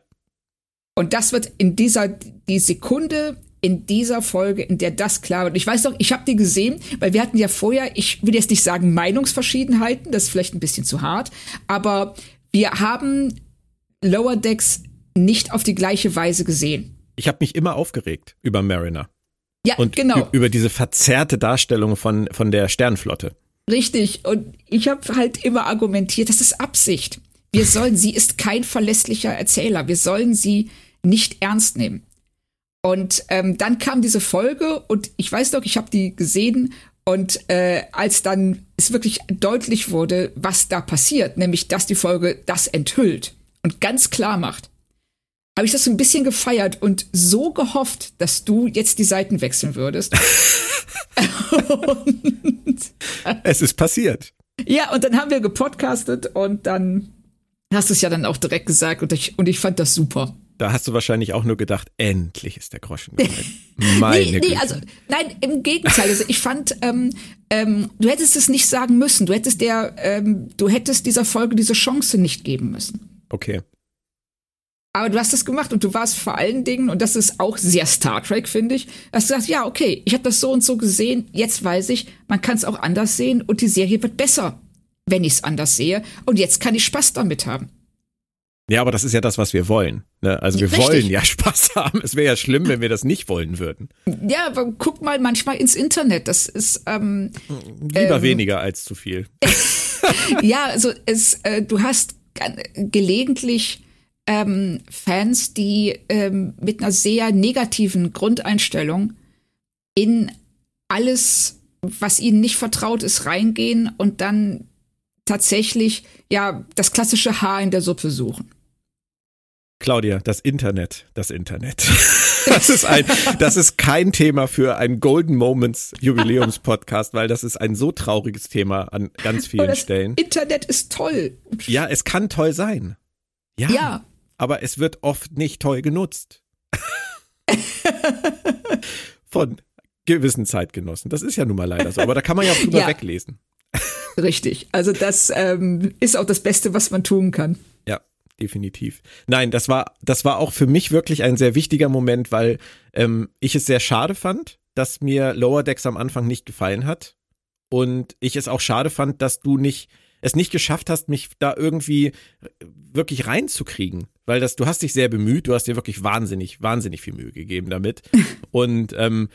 Und das wird in dieser, die Sekunde in dieser Folge, in der das klar wird. Ich weiß doch, ich habe die gesehen, weil wir hatten ja vorher, ich will jetzt nicht sagen Meinungsverschiedenheiten, das ist vielleicht ein bisschen zu hart, aber wir haben Lower Decks nicht auf die gleiche Weise gesehen. Ich habe mich immer aufgeregt über Mariner. Ja, und genau. Über diese verzerrte Darstellung von, von der Sternenflotte. Richtig. Und ich habe halt immer argumentiert, das ist Absicht. Wir sollen, sie ist kein verlässlicher Erzähler. Wir sollen sie nicht ernst nehmen. Und ähm, dann kam diese Folge und ich weiß doch, ich habe die gesehen und äh, als dann es wirklich deutlich wurde, was da passiert, nämlich dass die Folge das enthüllt und ganz klar macht, habe ich das so ein bisschen gefeiert und so gehofft, dass du jetzt die Seiten wechseln würdest. es ist passiert. Ja, und dann haben wir gepodcastet und dann hast du es ja dann auch direkt gesagt und ich, und ich fand das super. Da hast du wahrscheinlich auch nur gedacht, endlich ist der Groschen gefallen. Meine nee, nee, also nein, im Gegenteil. Also ich fand, ähm, ähm, du hättest es nicht sagen müssen. Du hättest der, ähm, du hättest dieser Folge diese Chance nicht geben müssen. Okay. Aber du hast das gemacht und du warst vor allen Dingen, und das ist auch sehr Star Trek, finde ich, hast gesagt, ja, okay, ich habe das so und so gesehen, jetzt weiß ich, man kann es auch anders sehen und die Serie wird besser, wenn ich es anders sehe. Und jetzt kann ich Spaß damit haben. Ja, aber das ist ja das, was wir wollen. Ne? Also wir Richtig. wollen ja Spaß haben. Es wäre ja schlimm, wenn wir das nicht wollen würden. Ja, aber guck mal manchmal ins Internet. Das ist ähm, lieber ähm, weniger als zu viel. ja, also es, äh, du hast gelegentlich ähm, Fans, die ähm, mit einer sehr negativen Grundeinstellung in alles, was ihnen nicht vertraut ist, reingehen und dann tatsächlich ja das klassische Haar in der Suppe suchen. Claudia, das Internet, das Internet. Das ist ein, das ist kein Thema für einen Golden Moments Jubiläums Podcast, weil das ist ein so trauriges Thema an ganz vielen das Stellen. Internet ist toll. Ja, es kann toll sein. Ja. ja aber es wird oft nicht toll genutzt. Von gewissen Zeitgenossen. Das ist ja nun mal leider so. Aber da kann man ja auch drüber Ja. weglesen. Richtig. Also das ähm, ist auch das Beste, was man tun kann. Ja, definitiv. Nein, das war, das war auch für mich wirklich ein sehr wichtiger Moment, weil ähm, ich es sehr schade fand, dass mir Lower Decks am Anfang nicht gefallen hat. Und ich es auch schade fand, dass du nicht, es nicht geschafft hast, mich da irgendwie wirklich reinzukriegen. Weil das, du hast dich sehr bemüht, du hast dir wirklich wahnsinnig, wahnsinnig viel Mühe gegeben damit. Und ähm,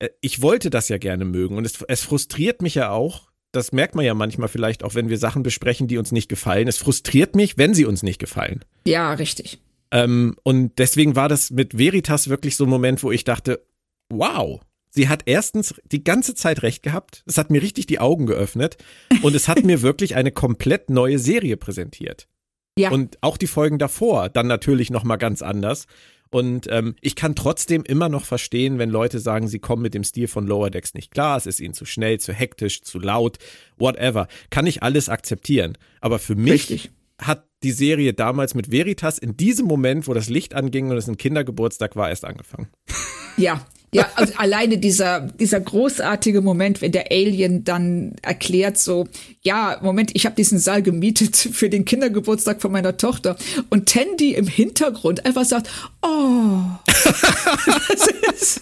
äh, ich wollte das ja gerne mögen. Und es, es frustriert mich ja auch, das merkt man ja manchmal vielleicht auch, wenn wir Sachen besprechen, die uns nicht gefallen. Es frustriert mich, wenn sie uns nicht gefallen. Ja, richtig. Ähm, und deswegen war das mit Veritas wirklich so ein Moment, wo ich dachte, wow, sie hat erstens die ganze Zeit recht gehabt. Es hat mir richtig die Augen geöffnet und es hat mir wirklich eine komplett neue Serie präsentiert. Ja. Und auch die Folgen davor, dann natürlich nochmal ganz anders. Und ähm, ich kann trotzdem immer noch verstehen, wenn Leute sagen, sie kommen mit dem Stil von Lower Decks nicht klar, es ist ihnen zu schnell, zu hektisch, zu laut, whatever. Kann ich alles akzeptieren. Aber für mich Richtig. hat die Serie damals mit Veritas in diesem Moment, wo das Licht anging und es ein Kindergeburtstag war, erst angefangen. Ja, ja, also alleine dieser, dieser großartige Moment, wenn der Alien dann erklärt so, ja, Moment, ich habe diesen Saal gemietet für den Kindergeburtstag von meiner Tochter und Tandy im Hintergrund einfach sagt, oh.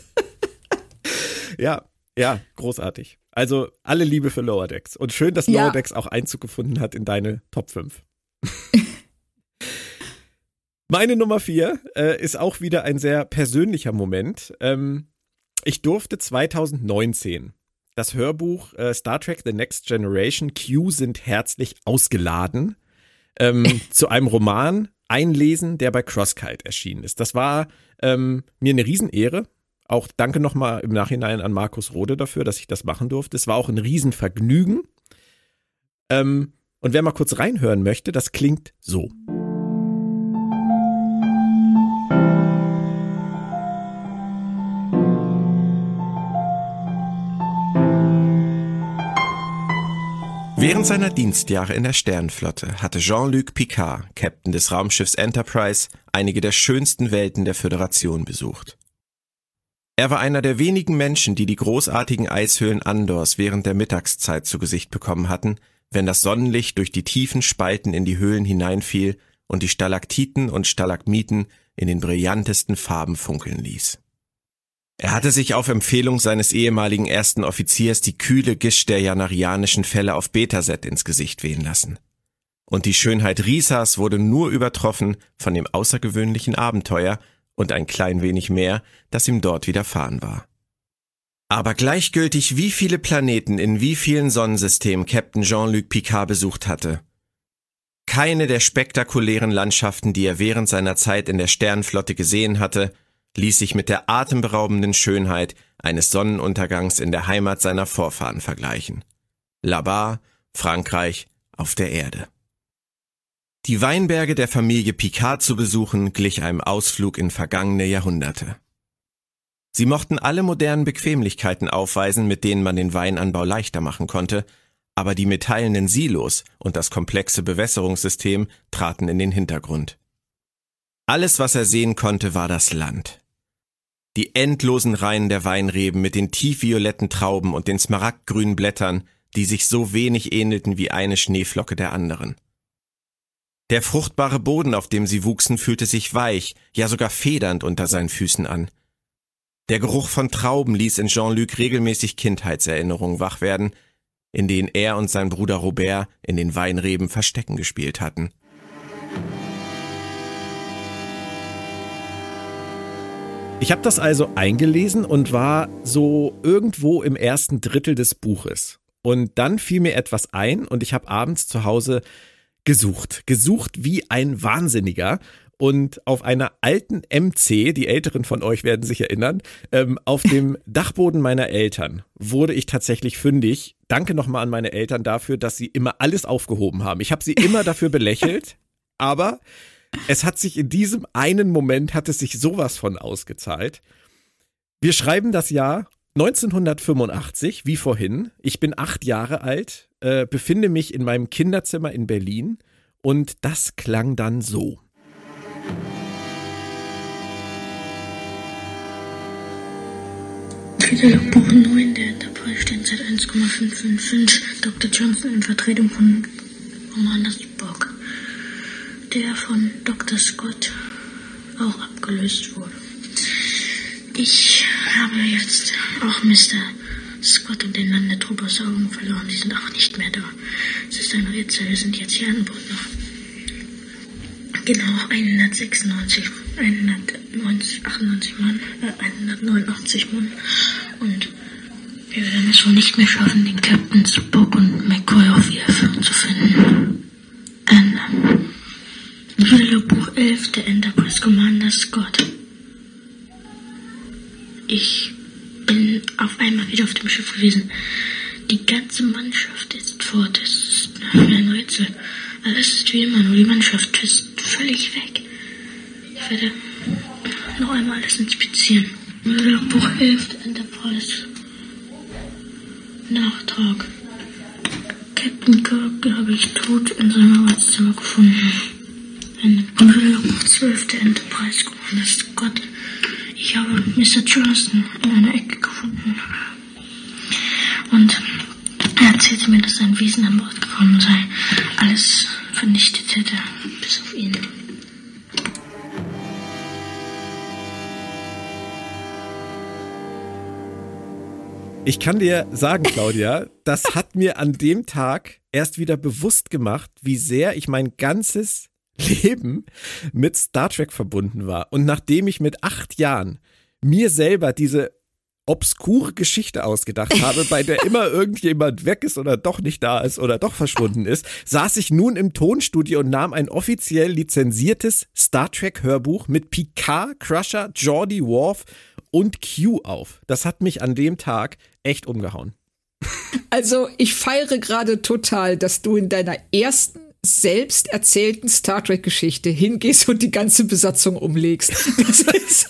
Ja, ja, großartig. Also alle Liebe für Lower Decks. Und schön, dass Ja. Lower Decks auch Einzug gefunden hat in deine Top 5. Meine Nummer 4 äh, ist auch wieder ein sehr persönlicher Moment. Ähm, ich durfte 2019 das Hörbuch äh, Star Trek The Next Generation Q sind herzlich ausgeladen ähm, zu einem Roman einlesen, der bei Crosskite erschienen ist. Das war ähm, mir eine Riesenehre. Auch danke nochmal im Nachhinein an Markus Rode dafür, dass ich das machen durfte. Es war auch ein Riesenvergnügen. Ähm, und wer mal kurz reinhören möchte, das klingt so. Während seiner Dienstjahre in der Sternenflotte hatte Jean-Luc Picard, Captain des Raumschiffs Enterprise, einige der schönsten Welten der Föderation besucht. Er war einer der wenigen Menschen, die die großartigen Eishöhlen Andors während der Mittagszeit zu Gesicht bekommen hatten, wenn das Sonnenlicht durch die tiefen Spalten in die Höhlen hineinfiel und die Stalaktiten und Stalagmiten in den brillantesten Farben funkeln ließ. Er hatte sich auf Empfehlung seines ehemaligen ersten Offiziers die kühle Gischt der janarianischen Fälle auf Betaset ins Gesicht wehen lassen. Und die Schönheit Risas wurde nur übertroffen von dem außergewöhnlichen Abenteuer und ein klein wenig mehr, das ihm dort widerfahren war. Aber gleichgültig wie viele Planeten in wie vielen Sonnensystemen Captain Jean-Luc Picard besucht hatte, keine der spektakulären Landschaften, die er während seiner Zeit in der Sternenflotte gesehen hatte, ließ sich mit der atemberaubenden Schönheit eines Sonnenuntergangs in der Heimat seiner Vorfahren vergleichen. Là-bas, Frankreich, auf der Erde. Die Weinberge der Familie Picard zu besuchen glich einem Ausflug in vergangene Jahrhunderte. Sie mochten alle modernen Bequemlichkeiten aufweisen, mit denen man den Weinanbau leichter machen konnte, aber die metallenen Silos und das komplexe Bewässerungssystem traten in den Hintergrund. Alles, was er sehen konnte, war das Land. Die endlosen Reihen der Weinreben mit den tiefvioletten Trauben und den smaragdgrünen Blättern, die sich so wenig ähnelten wie eine Schneeflocke der anderen. Der fruchtbare Boden, auf dem sie wuchsen, fühlte sich weich, ja sogar federnd unter seinen Füßen an. Der Geruch von Trauben ließ in Jean-Luc regelmäßig Kindheitserinnerungen wach werden, in denen er und sein Bruder Robert in den Weinreben Verstecken gespielt hatten. Ich habe das also eingelesen und war so irgendwo im ersten Drittel des Buches. Und dann fiel mir etwas ein und ich habe abends zu Hause gesucht. Gesucht wie ein Wahnsinniger. Und auf einer alten MC, die Älteren von euch werden sich erinnern, ähm, auf dem Dachboden meiner Eltern wurde ich tatsächlich fündig. Danke nochmal an meine Eltern dafür, dass sie immer alles aufgehoben haben. Ich habe sie immer dafür belächelt, aber es hat sich in diesem einen Moment hat es sich sowas von ausgezahlt. Wir schreiben das Jahr 1985, wie vorhin. Ich bin acht Jahre alt, äh, befinde mich in meinem Kinderzimmer in Berlin und das klang dann so. Computerlogbuch 9 der Enterprise Sternzeit 1,555. Dr. Johnson in Vertretung von Commander Spock, der von Dr. Scott auch abgelöst wurde. Ich habe jetzt auch Mr. Scott und den Landetrupp aus Augen verloren. Die sind auch nicht mehr da. Es ist ein Rätsel. Wir sind jetzt hier an Bord noch. Genau, 196, 190, 98 Mann, äh, 189 Mann. Und wir werden es wohl nicht mehr schaffen, den Captain Spock und McCoy auf Wiederführung zu finden. Ende. Buch 11 der Enterprise Commander Scott. Ich bin auf einmal wieder auf dem Schiff gewesen. Die ganze Mannschaft ist fort. Es ist ein Rätsel. Alles ist wie immer, nur die Mannschaft ist völlig weg. Ich werde noch einmal alles inspizieren. Buch 11 der Enterprise. Nachtrag. Captain Kirk habe ich tot in seinem Arbeitszimmer gefunden. Ein Buch 12 der Enterprise Commander Scott. Ich habe Mr. Johnston in einer Ecke gefunden. Und er erzählte mir, dass sein Wesen an Bord gekommen sei. Alles vernichtet hätte, bis auf ihn. Ich kann dir sagen, Claudia, das hat mir an dem Tag erst wieder bewusst gemacht, wie sehr ich mein ganzes Leben mit Star Trek verbunden war. Und nachdem ich mit acht Jahren mir selber diese obskure Geschichte ausgedacht habe, bei der immer irgendjemand weg ist oder doch nicht da ist oder doch verschwunden ist, saß ich nun im Tonstudio und nahm ein offiziell lizenziertes Star Trek Hörbuch mit Picard, Crusher, Geordie Worf und Q auf. Das hat mich an dem Tag echt umgehauen. Also ich feiere gerade total, dass du in deiner ersten selbst erzählten Star Trek Geschichte hingehst und die ganze Besatzung umlegst. Das ist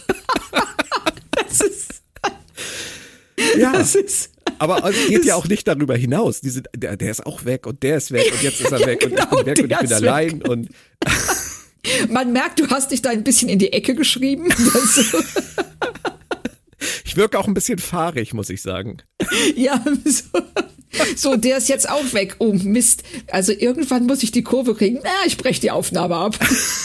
das ist ja. Das ist aber es geht ja auch nicht darüber hinaus. Diese, der, der ist auch weg und der ist weg und jetzt ist er weg ja, genau, und ich bin weg und ich bin allein weg. und man merkt, du hast dich da ein bisschen in die Ecke geschrieben. ich wirke auch ein bisschen fahrig, muss ich sagen. Ja, so. So, der ist jetzt auch weg. Oh Mist. Also irgendwann muss ich die Kurve kriegen. Na, ich breche die Aufnahme ab.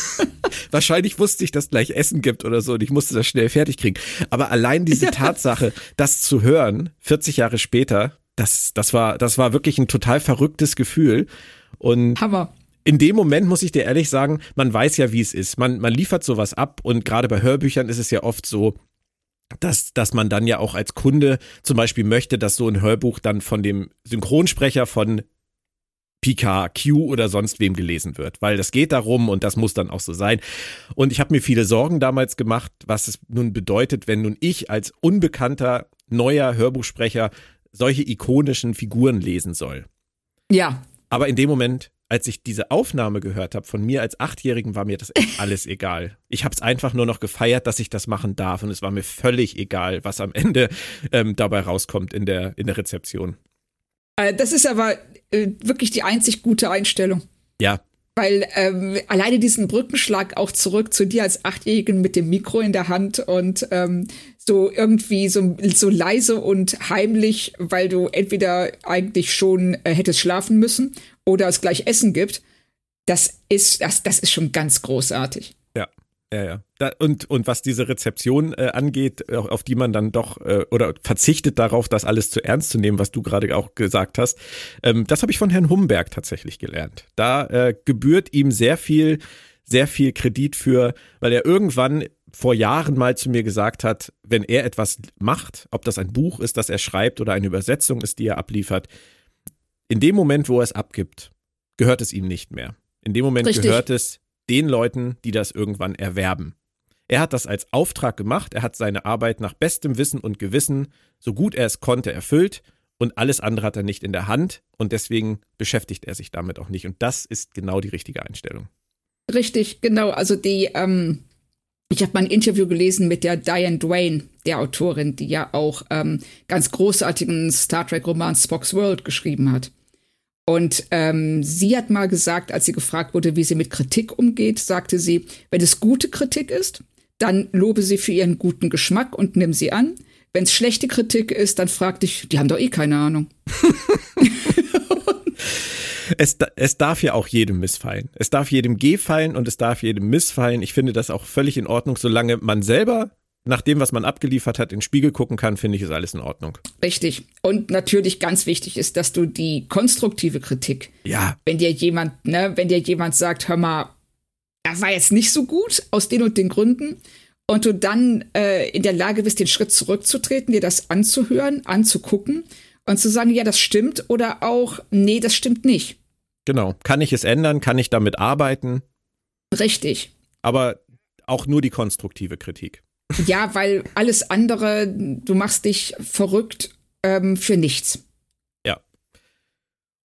Wahrscheinlich wusste ich, dass es gleich Essen gibt oder so und ich musste das schnell fertig kriegen. Aber allein diese. Tatsache, das zu hören, 40 Jahre später, das, das war, das war wirklich ein total verrücktes Gefühl. Und Hammer in dem Moment muss ich dir ehrlich sagen, man weiß ja, wie es ist. Man, man liefert sowas ab und gerade bei Hörbüchern ist es ja oft so, dass, dass man dann ja auch als Kunde zum Beispiel möchte, dass so ein Hörbuch dann von dem Synchronsprecher von PKQ oder sonst wem gelesen wird, weil das geht darum und das muss dann auch so sein. Und ich habe mir viele Sorgen damals gemacht, was es nun bedeutet, wenn nun ich als unbekannter neuer Hörbuchsprecher solche ikonischen Figuren lesen soll. Ja. Aber in dem Moment als ich diese Aufnahme gehört habe von mir als Achtjährigen, war mir das echt alles egal. Ich habe es einfach nur noch gefeiert, dass ich das machen darf und es war mir völlig egal, was am Ende ähm, dabei rauskommt in der, in der Rezeption. Äh, das ist aber äh, wirklich die einzig gute Einstellung. Ja. Weil ähm, alleine diesen Brückenschlag auch zurück zu dir als Achtjährigen mit dem Mikro in der Hand und ähm, so irgendwie so, so leise und heimlich, weil du entweder eigentlich schon äh, hättest schlafen müssen oder es gleich Essen gibt, das ist, das, das ist schon ganz großartig. Ja, ja. Da, und, und was diese Rezeption äh, angeht, auf die man dann doch äh, oder verzichtet darauf, das alles zu ernst zu nehmen, was du gerade auch gesagt hast, ähm, das habe ich von Herrn Humberg tatsächlich gelernt. Da äh, gebührt ihm sehr viel, sehr viel Kredit für, weil er irgendwann vor Jahren mal zu mir gesagt hat, wenn er etwas macht, ob das ein Buch ist, das er schreibt oder eine Übersetzung ist, die er abliefert, in dem Moment, wo er es abgibt, gehört es ihm nicht mehr. In dem Moment Richtig. gehört es den Leuten, die das irgendwann erwerben. Er hat das als Auftrag gemacht, er hat seine Arbeit nach bestem Wissen und Gewissen, so gut er es konnte, erfüllt und alles andere hat er nicht in der Hand und deswegen beschäftigt er sich damit auch nicht. Und das ist genau die richtige Einstellung. Richtig, genau. Also die, ähm, ich habe mal ein Interview gelesen mit der Diane Duane, der Autorin, die ja auch ähm, ganz großartigen Star Trek-Roman Spock's World geschrieben hat. Und ähm, sie hat mal gesagt, als sie gefragt wurde, wie sie mit Kritik umgeht, sagte sie, wenn es gute Kritik ist, dann lobe sie für ihren guten Geschmack und nimm sie an. Wenn es schlechte Kritik ist, dann frag dich, die haben doch eh keine Ahnung. es, es darf ja auch jedem missfallen. Es darf jedem gefallen und es darf jedem missfallen. Ich finde das auch völlig in Ordnung, solange man selber nach dem, was man abgeliefert hat, in den Spiegel gucken kann, finde ich, ist alles in Ordnung. Richtig. Und natürlich ganz wichtig ist, dass du die konstruktive Kritik, ja. wenn dir jemand, ne, wenn dir jemand sagt, hör mal, er war jetzt nicht so gut aus den und den Gründen, und du dann äh, in der Lage bist, den Schritt zurückzutreten, dir das anzuhören, anzugucken und zu sagen, ja, das stimmt oder auch, nee, das stimmt nicht. Genau. Kann ich es ändern? Kann ich damit arbeiten? Richtig. Aber auch nur die konstruktive Kritik. Ja, weil alles andere, du machst dich verrückt ähm, für nichts. Ja.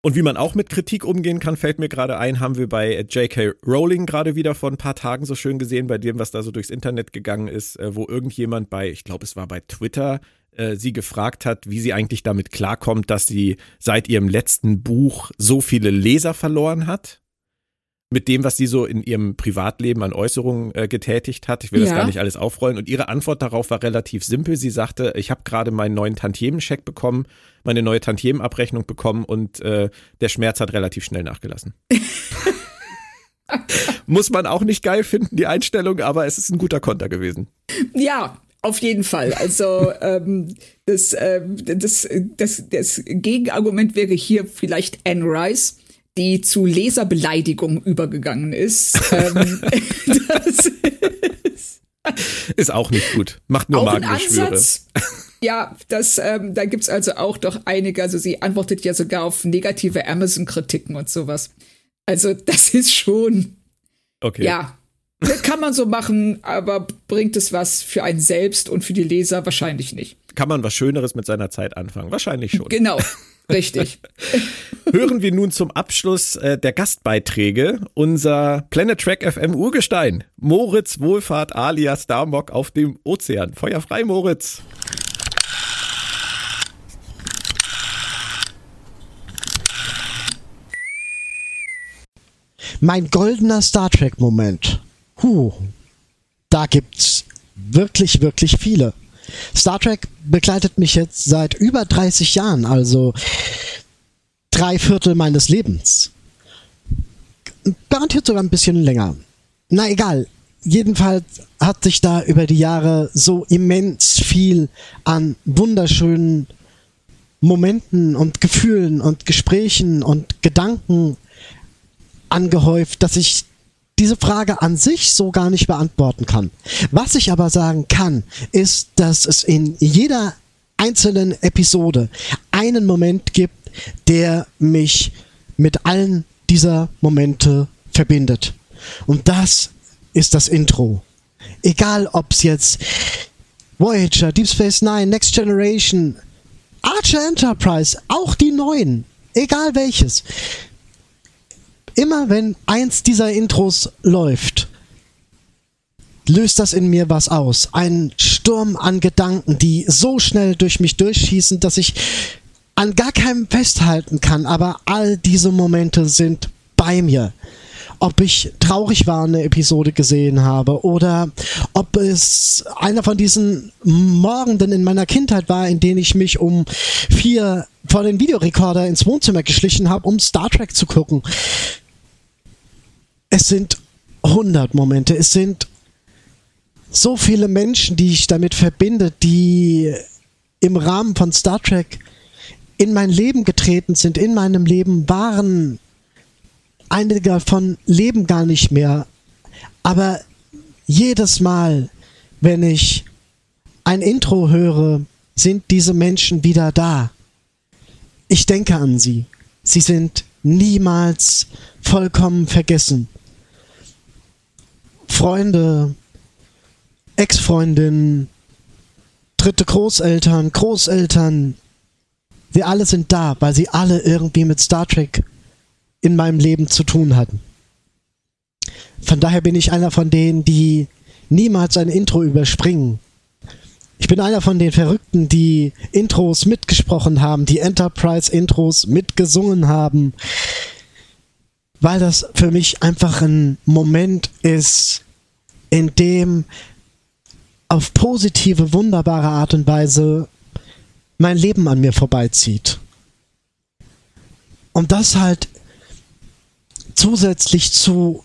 Und wie man auch mit Kritik umgehen kann, fällt mir gerade ein, haben wir bei J.K. Rowling gerade wieder vor ein paar Tagen so schön gesehen, bei dem, was da so durchs Internet gegangen ist, äh, wo irgendjemand bei, ich glaube, es war bei Twitter, äh, sie gefragt hat, wie sie eigentlich damit klarkommt, dass sie seit ihrem letzten Buch so viele Leser verloren hat mit dem, was sie so in ihrem Privatleben an Äußerungen äh, getätigt hat. Ich will ja. das gar nicht alles aufrollen. Und ihre Antwort darauf war relativ simpel. Sie sagte, ich habe gerade meinen neuen Tantiemenscheck bekommen, meine neue Tantiemenabrechnung bekommen und äh, der Schmerz hat relativ schnell nachgelassen. Muss man auch nicht geil finden, die Einstellung, aber es ist ein guter Konter gewesen. Ja, auf jeden Fall. Also ähm, das, äh, das, das, das Gegenargument wäre hier vielleicht Anne Rice die zu Leserbeleidigung übergegangen ist. ähm, das ist, ist, auch nicht gut. Macht nur Magengeschwüre. Ja, das, ähm, da gibt's also auch doch einige. Also sie antwortet ja sogar auf negative Amazon-Kritiken und sowas. Also das ist schon. Okay. Ja, kann man so machen, aber bringt es was für einen selbst und für die Leser wahrscheinlich nicht. Kann man was Schöneres mit seiner Zeit anfangen? Wahrscheinlich schon. Genau. Richtig. Hören wir nun zum Abschluss äh, der Gastbeiträge unser Planet Track FM Urgestein, Moritz Wohlfahrt alias Darmok auf dem Ozean. Feuer frei, Moritz. Mein goldener Star Trek Moment. Huh. Da gibt's wirklich, wirklich viele. Star Trek begleitet mich jetzt seit über 30 Jahren, also drei Viertel meines Lebens. Garantiert sogar ein bisschen länger. Na egal. Jedenfalls hat sich da über die Jahre so immens viel an wunderschönen Momenten und Gefühlen und Gesprächen und Gedanken angehäuft, dass ich diese Frage an sich so gar nicht beantworten kann. Was ich aber sagen kann, ist, dass es in jeder einzelnen Episode einen Moment gibt, der mich mit allen dieser Momente verbindet. Und das ist das Intro. Egal ob es jetzt Voyager, Deep Space Nine, Next Generation, Archer Enterprise, auch die neuen, egal welches immer wenn eins dieser Intros läuft, löst das in mir was aus. Ein Sturm an Gedanken, die so schnell durch mich durchschießen, dass ich an gar keinem festhalten kann, aber all diese Momente sind bei mir. Ob ich traurig war, eine Episode gesehen habe oder ob es einer von diesen Morgenden in meiner Kindheit war, in denen ich mich um vier vor den Videorekorder ins Wohnzimmer geschlichen habe, um Star Trek zu gucken es sind 100 Momente, es sind so viele Menschen, die ich damit verbinde, die im Rahmen von Star Trek in mein Leben getreten sind, in meinem Leben waren. Einige davon leben gar nicht mehr. Aber jedes Mal, wenn ich ein Intro höre, sind diese Menschen wieder da. Ich denke an sie. Sie sind niemals vollkommen vergessen. Freunde, Ex-Freundin, dritte Großeltern, Großeltern, wir alle sind da, weil sie alle irgendwie mit Star Trek in meinem Leben zu tun hatten. Von daher bin ich einer von denen, die niemals ein Intro überspringen. Ich bin einer von den Verrückten, die Intros mitgesprochen haben, die Enterprise-Intros mitgesungen haben, weil das für mich einfach ein Moment ist, in dem auf positive, wunderbare Art und Weise mein Leben an mir vorbeizieht. Und das halt zusätzlich zu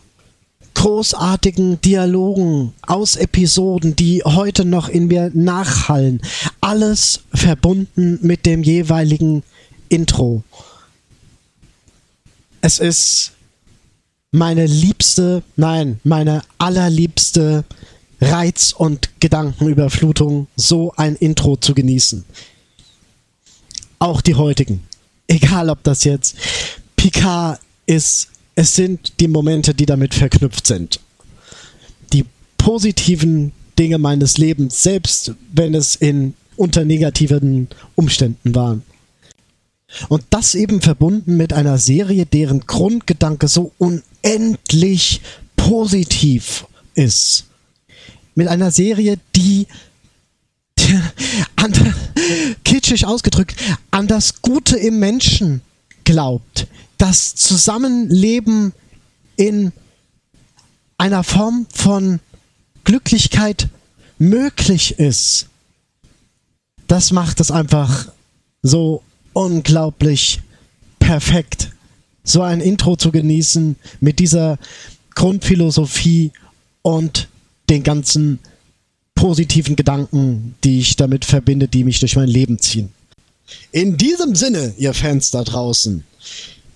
großartigen Dialogen aus Episoden, die heute noch in mir nachhallen. Alles verbunden mit dem jeweiligen Intro. Es ist meine liebste, nein, meine allerliebste Reiz- und Gedankenüberflutung, so ein Intro zu genießen. Auch die heutigen. Egal ob das jetzt Picard ist, es sind die Momente, die damit verknüpft sind. Die positiven Dinge meines Lebens, selbst wenn es in unter negativen Umständen waren. Und das eben verbunden mit einer Serie, deren Grundgedanke so unendlich positiv ist. Mit einer Serie, die an, kitschig ausgedrückt, an das Gute im Menschen glaubt. Das Zusammenleben in einer Form von Glücklichkeit möglich ist. Das macht es einfach so unglaublich perfekt, so ein Intro zu genießen mit dieser Grundphilosophie und den ganzen positiven Gedanken, die ich damit verbinde, die mich durch mein Leben ziehen. In diesem Sinne, ihr Fans da draußen,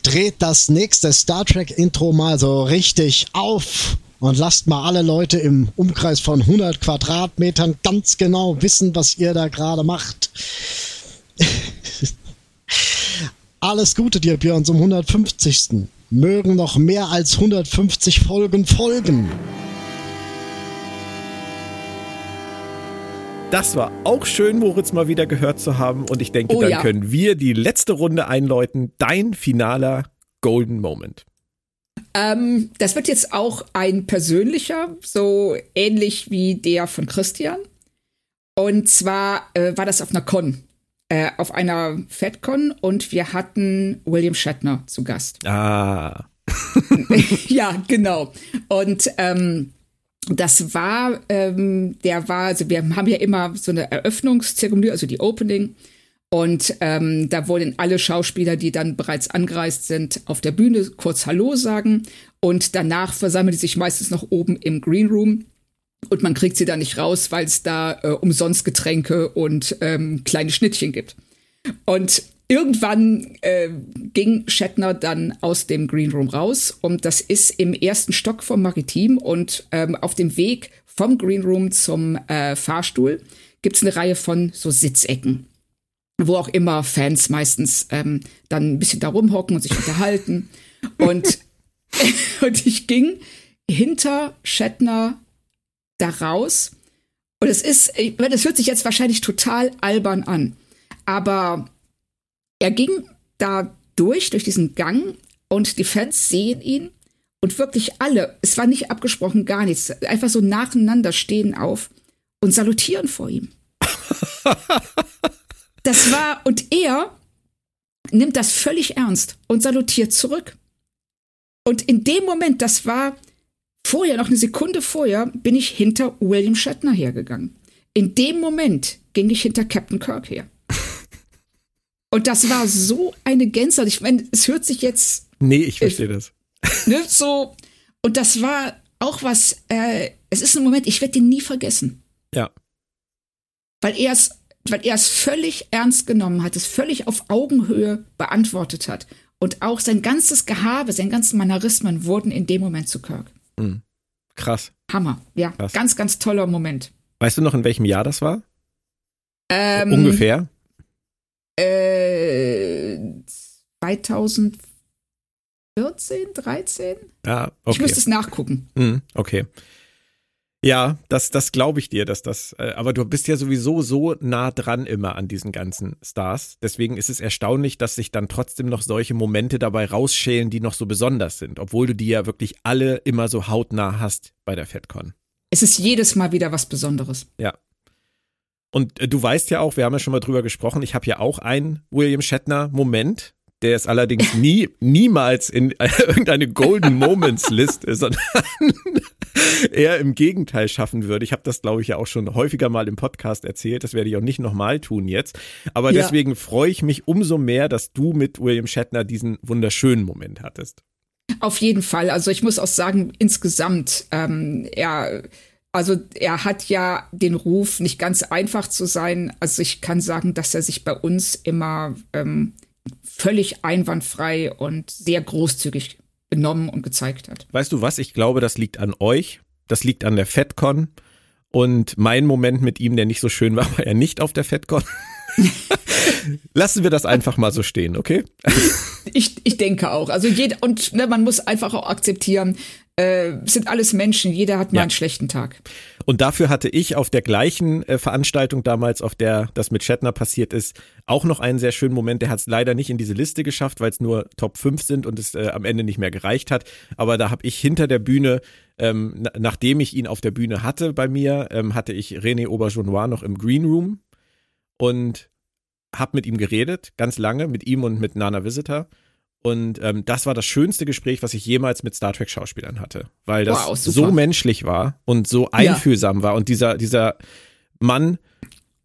dreht das nächste Star Trek Intro mal so richtig auf und lasst mal alle Leute im Umkreis von 100 Quadratmetern ganz genau wissen, was ihr da gerade macht. Alles Gute dir, Björn, zum 150. Mögen noch mehr als 150 Folgen folgen. Das war auch schön, Moritz mal wieder gehört zu haben. Und ich denke, Oh dann ja. können wir die letzte Runde einläuten. Dein finaler Golden Moment. Ähm, das wird jetzt auch ein persönlicher, so ähnlich wie der von Christian. Und zwar äh, war das auf einer Con, äh, auf einer FedCon und wir hatten William Shatner zu Gast. Ah. ja, genau. Und ähm, das war, ähm, der war, also wir haben ja immer so eine Eröffnungszeremonie, also die Opening. Und ähm, da wollen alle Schauspieler, die dann bereits angereist sind, auf der Bühne kurz Hallo sagen. Und danach versammeln die sich meistens noch oben im Green Room. Und man kriegt sie da nicht raus, weil es da äh, umsonst Getränke und ähm, kleine Schnittchen gibt. Und irgendwann äh, ging Shatner dann aus dem Green Room raus und das ist im ersten Stock vom Maritim und ähm, auf dem Weg vom Green Room zum äh, Fahrstuhl gibt es eine Reihe von so Sitzecken, wo auch immer Fans meistens ähm, dann ein bisschen da rumhocken und sich unterhalten. Und, und ich ging hinter Shatner da raus und es ist, das hört sich jetzt wahrscheinlich total albern an, aber er ging da durch, durch diesen Gang und die Fans sehen ihn und wirklich alle, es war nicht abgesprochen, gar nichts, einfach so nacheinander stehen auf und salutieren vor ihm. Das war, und er nimmt das völlig ernst und salutiert zurück. Und in dem Moment, das war vorher, noch eine Sekunde vorher, bin ich hinter William Shatner hergegangen. In dem Moment ging ich hinter Captain Kirk her. Und das war so eine Gänsehaut. Ich meine, es hört sich jetzt Nee, ich verstehe das. ne, so. Und das war auch was, äh, es ist ein Moment, ich werde den nie vergessen. Ja. Weil er es, weil er es völlig ernst genommen hat, es völlig auf Augenhöhe beantwortet hat. Und auch sein ganzes Gehabe, seine ganzen Mannerismen wurden in dem Moment zu Kirk. Krass. Hammer. Ja, Krass. ganz, ganz toller Moment. Weißt du noch, in welchem Jahr das war? Ähm, Ungefähr? Äh, 2014, 13? Ja, Ich okay. müsste es nachgucken. Mhm, okay. Ja, das, das glaube ich dir, dass das, äh, aber du bist ja sowieso so nah dran immer an diesen ganzen Stars. Deswegen ist es erstaunlich, dass sich dann trotzdem noch solche Momente dabei rausschälen, die noch so besonders sind, obwohl du die ja wirklich alle immer so hautnah hast bei der FedCon. Es ist jedes Mal wieder was Besonderes. Ja. Und äh, du weißt ja auch, wir haben ja schon mal drüber gesprochen, ich habe ja auch einen William Shatner-Moment. Der ist allerdings nie, niemals in äh, irgendeine Golden Moments Liste, sondern er im Gegenteil schaffen würde. Ich habe das, glaube ich, ja auch schon häufiger mal im Podcast erzählt. Das werde ich auch nicht nochmal tun jetzt. Aber Ja. deswegen freue ich mich umso mehr, dass du mit William Shatner diesen wunderschönen Moment hattest. Auf jeden Fall. Also ich muss auch sagen, insgesamt, ähm, er, also er hat ja den Ruf, nicht ganz einfach zu sein. Also ich kann sagen, dass er sich bei uns immer ähm, völlig einwandfrei und sehr großzügig benommen und gezeigt hat. Weißt du was? Ich glaube, das liegt an euch. Das liegt an der FedCon. Und mein Moment mit ihm, der nicht so schön war, war er nicht auf der FedCon. Lassen wir das einfach mal so stehen, okay? Ich, ich denke auch. Also jeder, und ne, man muss einfach auch akzeptieren, äh, es sind alles Menschen, jeder hat mal Ja. einen schlechten Tag. Und dafür hatte ich auf der gleichen äh, Veranstaltung damals, auf der das mit Shatner passiert ist, auch noch einen sehr schönen Moment. Der hat es leider nicht in diese Liste geschafft, weil es nur Top 5 sind und es äh, am Ende nicht mehr gereicht hat. Aber da habe ich hinter der Bühne, ähm, na, nachdem ich ihn auf der Bühne hatte bei mir, ähm, hatte ich René Auberjonois noch im Green Room und habe mit ihm geredet, ganz lange, mit ihm und mit Nana Visitor. Und ähm, das war das schönste Gespräch, was ich jemals mit Star Trek Schauspielern hatte, weil das Wow, so menschlich war und so einfühlsam war und dieser dieser Mann,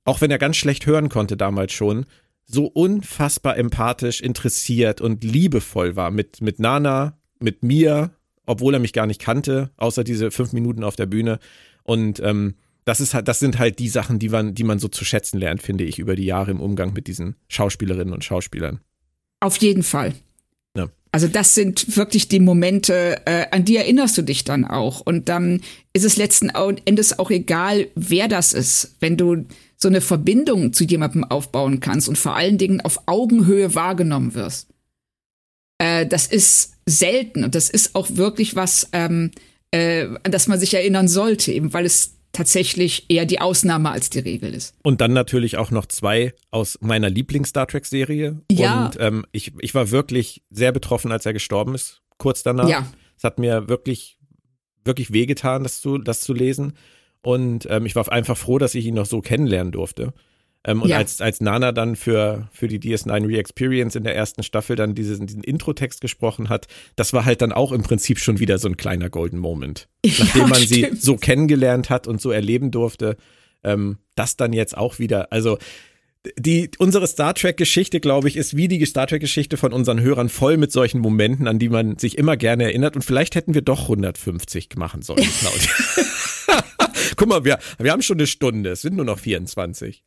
auch wenn er ganz schlecht hören konnte damals schon, so unfassbar empathisch, interessiert und liebevoll war mit mit Nana, mit mir, obwohl er mich gar nicht kannte, außer diese fünf Minuten auf der Bühne. Und ähm, das ist halt, das sind halt die Sachen, die man, die man so zu schätzen lernt, finde ich, über die Jahre im Umgang mit diesen Schauspielerinnen und Schauspielern. Auf jeden Fall. Also das sind wirklich die Momente, äh, an die erinnerst du dich dann auch. Und dann ist es letzten Endes auch egal, wer das ist, wenn du so eine Verbindung zu jemandem aufbauen kannst und vor allen Dingen auf Augenhöhe wahrgenommen wirst. Äh, das ist selten und das ist auch wirklich was, ähm, äh, an das man sich erinnern sollte, eben weil es tatsächlich eher die Ausnahme als die Regel ist. Und dann natürlich auch noch zwei aus meiner Lieblings-Star Trek-Serie. Ja. Und ähm, ich, ich war wirklich sehr betroffen, als er gestorben ist, kurz danach. Ja. Es hat mir wirklich, wirklich wehgetan, das zu, das zu lesen. Und ähm, ich war einfach froh, dass ich ihn noch so kennenlernen durfte. Ähm, und Ja. als, als Nana dann für, für die DS9 Re-Experience in der ersten Staffel dann diesen, diesen Intro-Text gesprochen hat, das war halt dann auch im Prinzip schon wieder so ein kleiner Golden Moment. Nachdem Ja, man sie stimmt. so kennengelernt hat und so erleben durfte, ähm, das dann jetzt auch wieder, also die, unsere Star Trek-Geschichte, glaube ich, ist wie die Star Trek-Geschichte von unseren Hörern voll mit solchen Momenten, an die man sich immer gerne erinnert. Und vielleicht hätten wir doch 150 machen sollen, Claudia. Guck mal, wir, wir haben schon eine Stunde, es sind nur noch 24.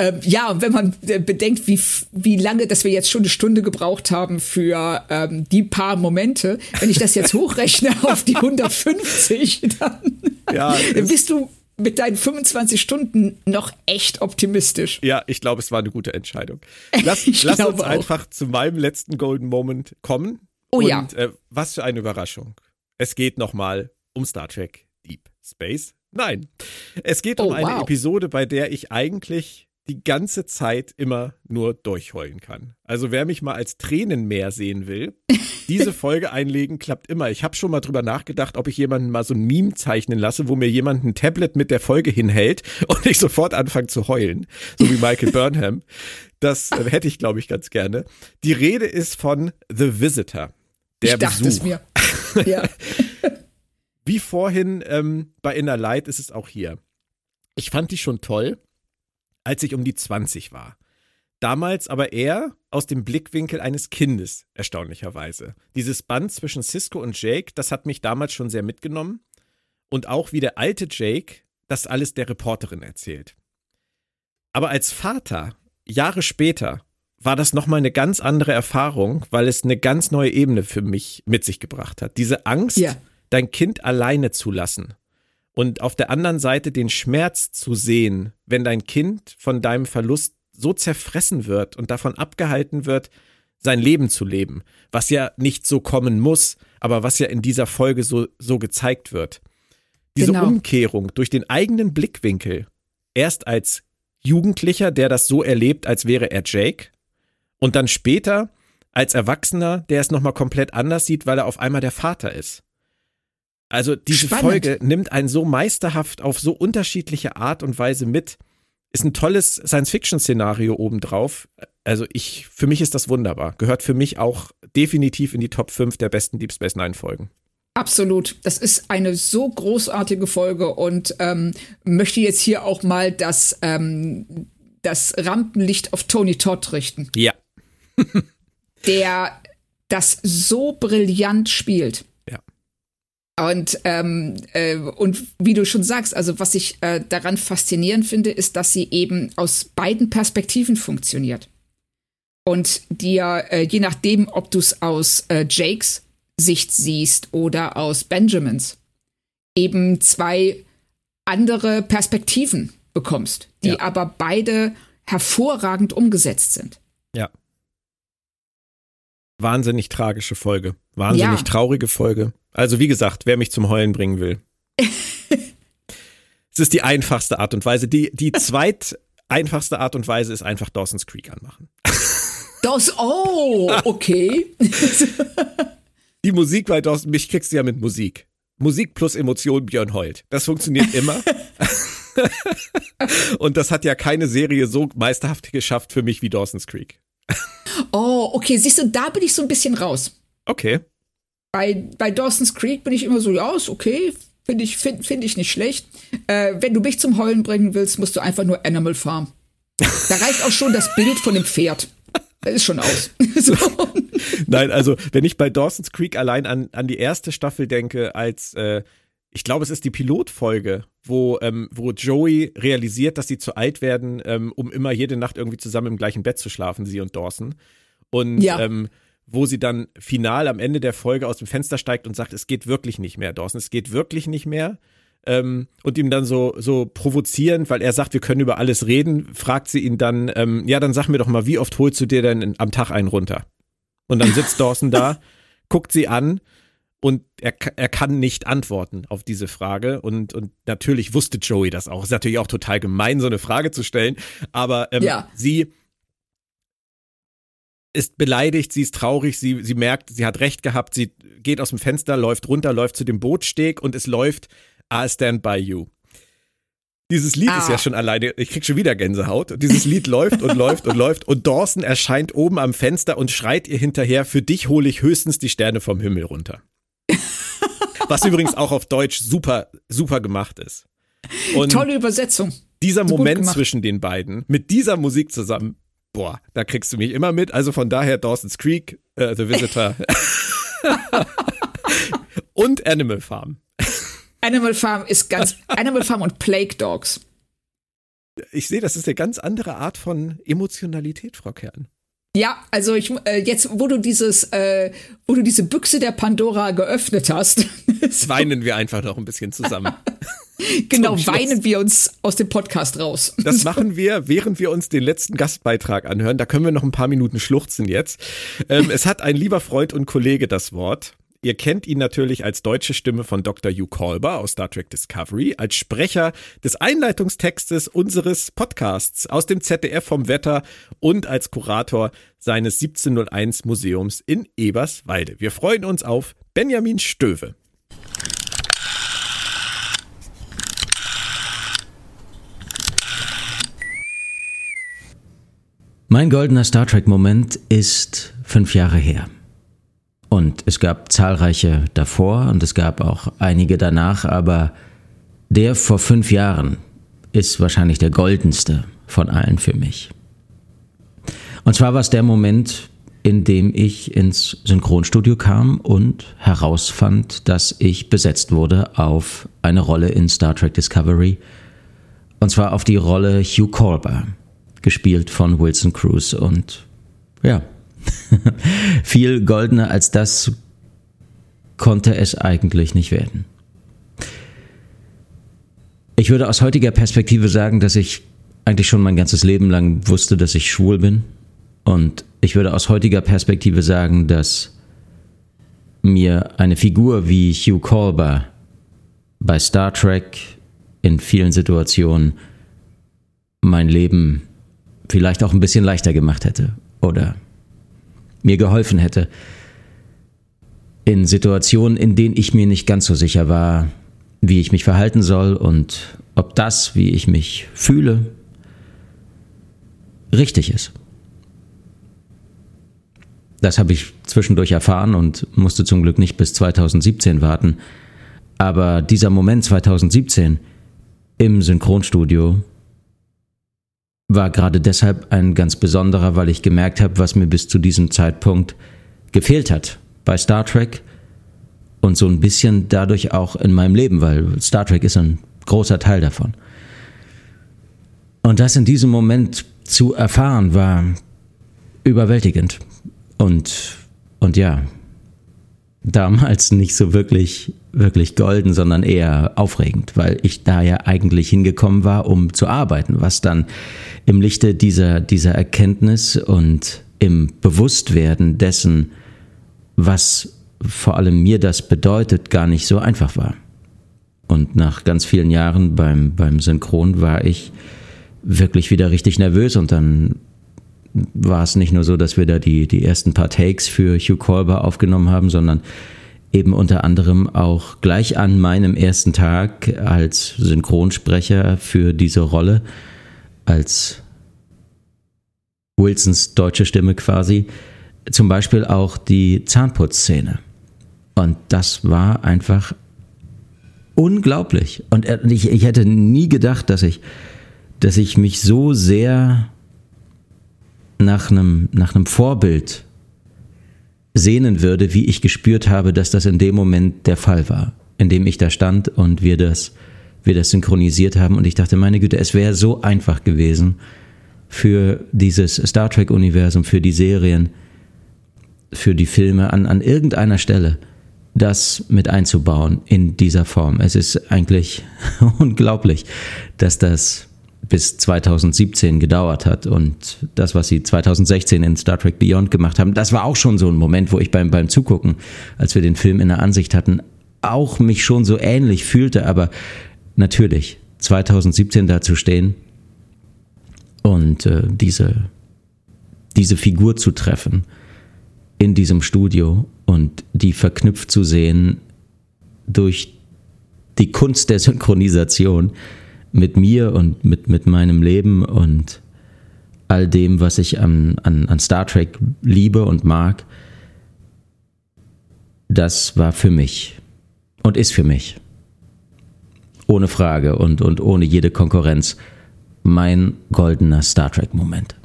Ähm, ja, wenn man äh, bedenkt, wie, wie lange, dass wir jetzt schon eine Stunde gebraucht haben für ähm, die paar Momente, wenn ich das jetzt hochrechne auf die 150, dann Ja, bist du mit deinen 25 Stunden noch echt optimistisch. Ja, ich glaube, es war eine gute Entscheidung. Lass, lass uns auch. einfach zu meinem letzten Golden Moment kommen. Oh Und, ja. Äh, was für eine Überraschung. Es geht nochmal um Star Trek Deep Space. Nein, es geht um Oh, eine wow. Episode, bei der ich eigentlich die ganze Zeit immer nur durchheulen kann. Also wer mich mal als Tränenmeer sehen will, diese Folge einlegen klappt immer. Ich habe schon mal drüber nachgedacht, ob ich jemanden mal so ein Meme zeichnen lasse, wo mir jemand ein Tablet mit der Folge hinhält und ich sofort anfange zu heulen, so wie Michael Burnham. Das äh, hätte ich, glaube ich, ganz gerne. Die Rede ist von The Visitor. Der ich dachte Besuch. es mir. Ja. Wie vorhin ähm, bei Inner Light ist es auch hier. Ich fand die schon toll, als ich um die 20 war. Damals aber eher aus dem Blickwinkel eines Kindes, erstaunlicherweise. Dieses Band zwischen Cisco und Jake, das hat mich damals schon sehr mitgenommen. Und auch wie der alte Jake das alles der Reporterin erzählt. Aber als Vater, Jahre später, war das nochmal eine ganz andere Erfahrung, weil es eine ganz neue Ebene für mich mit sich gebracht hat. Diese Angst, Ja. dein Kind alleine zu lassen und auf der anderen Seite den Schmerz zu sehen, wenn dein Kind von deinem Verlust so zerfressen wird und davon abgehalten wird, sein Leben zu leben, was ja nicht so kommen muss, aber was ja in dieser Folge so, so gezeigt wird. Diese Genau. Umkehrung durch den eigenen Blickwinkel, erst als Jugendlicher, der das so erlebt, als wäre er Jake, und dann später als Erwachsener, der es nochmal komplett anders sieht, weil er auf einmal der Vater ist. Also diese Spannend. Folge nimmt einen so meisterhaft auf so unterschiedliche Art und Weise mit. Ist ein tolles Science-Fiction-Szenario obendrauf. Also ich, für mich ist das wunderbar. Gehört für mich auch definitiv in die Top 5 der besten Deep Space Nine Folgen. Absolut. Das ist eine so großartige Folge und ähm, möchte jetzt hier auch mal das, ähm, das Rampenlicht auf Tony Todd richten. Ja. der das so brillant spielt. Und, ähm, äh, und wie du schon sagst, also was ich äh, daran faszinierend finde, ist, dass sie eben aus beiden Perspektiven funktioniert. Und dir, äh, je nachdem, ob du es aus äh, Jakes Sicht siehst oder aus Benjamins, eben zwei andere Perspektiven bekommst, die Ja. aber beide hervorragend umgesetzt sind. Ja. Wahnsinnig tragische Folge. Wahnsinnig Ja. traurige Folge. Also wie gesagt, wer mich zum Heulen bringen will. es ist die einfachste Art und Weise. Die, die zweit einfachste Art und Weise ist einfach Dawson's Creek anmachen. Das, oh, okay. Die Musik bei Dawson, mich kriegst du ja mit Musik. Musik plus Emotion Björn heult. Das funktioniert immer. und das hat ja keine Serie so meisterhaft geschafft für mich wie Dawson's Creek. Oh, okay, siehst du, da bin ich so ein bisschen raus. Okay. Bei, bei Dawson's Creek bin ich immer so, ja, ist okay, finde ich, find, find ich nicht schlecht. Äh, wenn du mich zum Heulen bringen willst, musst du einfach nur Animal Farm. Da reicht auch schon das Bild von dem Pferd. Das ist schon aus. so. Nein, also wenn ich bei Dawson's Creek allein an, an die erste Staffel denke, als äh, ich glaube, es ist die Pilotfolge, wo, ähm, wo Joey realisiert, dass sie zu alt werden, ähm, um immer jede Nacht irgendwie zusammen im gleichen Bett zu schlafen, sie und Dawson. Und Ja. ähm, wo sie dann final am Ende der Folge aus dem Fenster steigt und sagt, es geht wirklich nicht mehr, Dawson, es geht wirklich nicht mehr. Ähm, und ihm dann so, so provozierend, weil er sagt, wir können über alles reden, fragt sie ihn dann, ähm, ja, dann sag mir doch mal, wie oft holst du dir denn am Tag einen runter? Und dann sitzt Dawson da, guckt sie an und er, er kann nicht antworten auf diese Frage. Und, und natürlich wusste Joey das auch. Ist natürlich auch total gemein, so eine Frage zu stellen. Aber ähm, Ja. sie ist beleidigt, sie ist traurig, sie, sie merkt, sie hat recht gehabt, sie geht aus dem Fenster, läuft runter, läuft zu dem Bootsteg und es läuft I'll Stand By You. Dieses Lied ist Ah. ja schon alleine, ich krieg schon wieder Gänsehaut. Dieses Lied läuft und läuft und läuft und Dawson erscheint oben am Fenster und schreit ihr hinterher, für dich hole ich höchstens die Sterne vom Himmel runter. Was übrigens auch auf Deutsch super, super gemacht ist. Und Tolle Übersetzung. dieser Moment zwischen den beiden, mit dieser Musik zusammen, boah, da kriegst du mich immer mit. Also von daher Dawson's Creek, äh, The Visitor und Animal Farm. Animal Farm ist ganz, Animal Farm und Plague Dogs. Ich sehe, das ist eine ganz andere Art von Emotionalität, Frau Kern. Ja, also ich äh, jetzt, wo du dieses, äh, wo du diese Büchse der Pandora geöffnet hast, Jetzt weinen wir einfach noch ein bisschen zusammen. genau weinen wir uns aus dem Podcast raus. Das machen wir, während wir uns den letzten Gastbeitrag anhören. Da können wir noch ein paar Minuten schluchzen jetzt. Ähm, es hat ein lieber Freund und Kollege das Wort. Ihr kennt ihn natürlich als deutsche Stimme von Dr. Hugh Kolber aus Star Trek Discovery, als Sprecher des Einleitungstextes unseres Podcasts aus dem ZDF vom Wetter und als Kurator seines 1701 Museums in Eberswalde. Wir freuen uns auf Benjamin Stöve. Mein goldener Star Trek-Moment ist fünf Jahre her. Und es gab zahlreiche davor und es gab auch einige danach, aber der vor fünf Jahren ist wahrscheinlich der goldenste von allen für mich. Und zwar war es der Moment, in dem ich ins Synchronstudio kam und herausfand, dass ich besetzt wurde auf eine Rolle in Star Trek Discovery. Und zwar auf die Rolle Hugh Colber, gespielt von Wilson Cruz. Und ja, viel goldener als das konnte es eigentlich nicht werden. Ich würde aus heutiger Perspektive sagen, dass ich eigentlich schon mein ganzes Leben lang wusste, dass ich schwul bin. Und ich würde aus heutiger Perspektive sagen, dass mir eine Figur wie Hugh Colber bei Star Trek in vielen Situationen mein Leben vielleicht auch ein bisschen leichter gemacht hätte oder mir geholfen hätte. In Situationen, in denen ich mir nicht ganz so sicher war, wie ich mich verhalten soll und ob das, wie ich mich fühle, richtig ist. Das habe ich zwischendurch erfahren und musste zum Glück nicht bis 2017 warten. Aber dieser Moment 2017 im Synchronstudio war gerade deshalb ein ganz besonderer, weil ich gemerkt habe, was mir bis zu diesem Zeitpunkt gefehlt hat bei Star Trek und so ein bisschen dadurch auch in meinem Leben, weil Star Trek ist ein großer Teil davon. Und das in diesem Moment zu erfahren, war überwältigend. Und, und ja, damals nicht so wirklich, wirklich golden, sondern eher aufregend, weil ich da ja eigentlich hingekommen war, um zu arbeiten, was dann im Lichte dieser, dieser Erkenntnis und im Bewusstwerden dessen, was vor allem mir das bedeutet, gar nicht so einfach war. Und nach ganz vielen Jahren beim, beim Synchron war ich wirklich wieder richtig nervös und dann war es nicht nur so, dass wir da die, die ersten paar Takes für Hugh Colber aufgenommen haben, sondern eben unter anderem auch gleich an meinem ersten Tag als Synchronsprecher für diese Rolle, als Wilsons deutsche Stimme quasi, zum Beispiel auch die Zahnputzszene. Und das war einfach unglaublich. Und ich, ich hätte nie gedacht, dass ich, dass ich mich so sehr nach einem, nach einem Vorbild sehnen würde, wie ich gespürt habe, dass das in dem Moment der Fall war, in dem ich da stand und wir das, wir das synchronisiert haben. Und ich dachte, meine Güte, es wäre so einfach gewesen für dieses Star Trek-Universum, für die Serien, für die Filme an, an irgendeiner Stelle das mit einzubauen in dieser Form. Es ist eigentlich unglaublich, dass das bis 2017 gedauert hat. Und das, was sie 2016 in Star Trek Beyond gemacht haben, das war auch schon so ein Moment, wo ich beim, beim Zugucken, als wir den Film in der Ansicht hatten, auch mich schon so ähnlich fühlte. Aber natürlich, 2017 da zu stehen und äh, diese, diese Figur zu treffen in diesem Studio und die verknüpft zu sehen durch die Kunst der Synchronisation, mit mir und mit, mit meinem Leben und all dem, was ich an, an, an Star Trek liebe und mag, das war für mich und ist für mich. Ohne Frage und, und ohne jede Konkurrenz mein goldener Star Trek-Moment.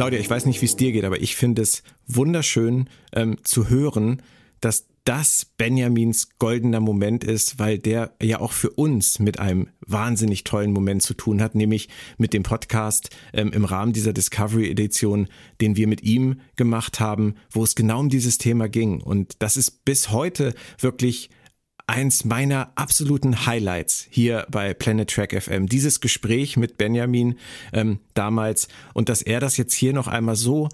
Claudia, ich weiß nicht, wie es dir geht, aber ich finde es wunderschön ähm, zu hören, dass das Benjamins goldener Moment ist, weil der ja auch für uns mit einem wahnsinnig tollen Moment zu tun hat, nämlich mit dem Podcast ähm, im Rahmen dieser Discovery Edition, den wir mit ihm gemacht haben, wo es genau um dieses Thema ging. Und das ist bis heute wirklich eins meiner absoluten Highlights hier bei Planet Track FM. Dieses Gespräch mit Benjamin ähm, damals und dass er das jetzt hier noch einmal so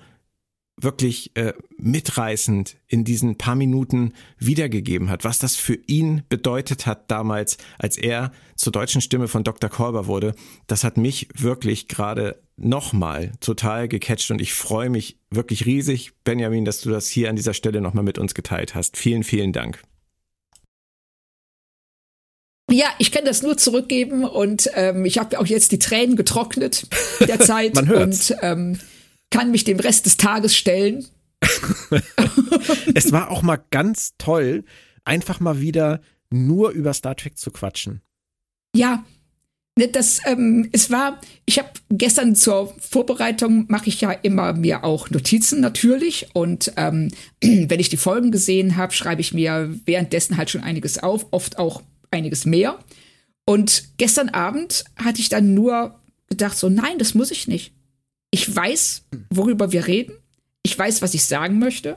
wirklich äh, mitreißend in diesen paar Minuten wiedergegeben hat, was das für ihn bedeutet hat damals, als er zur deutschen Stimme von Dr. Kolber wurde, das hat mich wirklich gerade nochmal total gecatcht und ich freue mich wirklich riesig, Benjamin, dass du das hier an dieser Stelle nochmal mit uns geteilt hast. Vielen, vielen Dank. Ja, ich kann das nur zurückgeben und ähm, ich habe auch jetzt die Tränen getrocknet der Zeit Man hört's. und ähm, kann mich dem Rest des Tages stellen. es war auch mal ganz toll, einfach mal wieder nur über Star Trek zu quatschen. Ja, ne, das ähm, es war. Ich habe gestern zur Vorbereitung mache ich ja immer mir auch Notizen natürlich und ähm, wenn ich die Folgen gesehen habe, schreibe ich mir währenddessen halt schon einiges auf, oft auch einiges mehr. Und gestern Abend hatte ich dann nur gedacht, so nein, das muss ich nicht. Ich weiß, worüber wir reden. Ich weiß, was ich sagen möchte.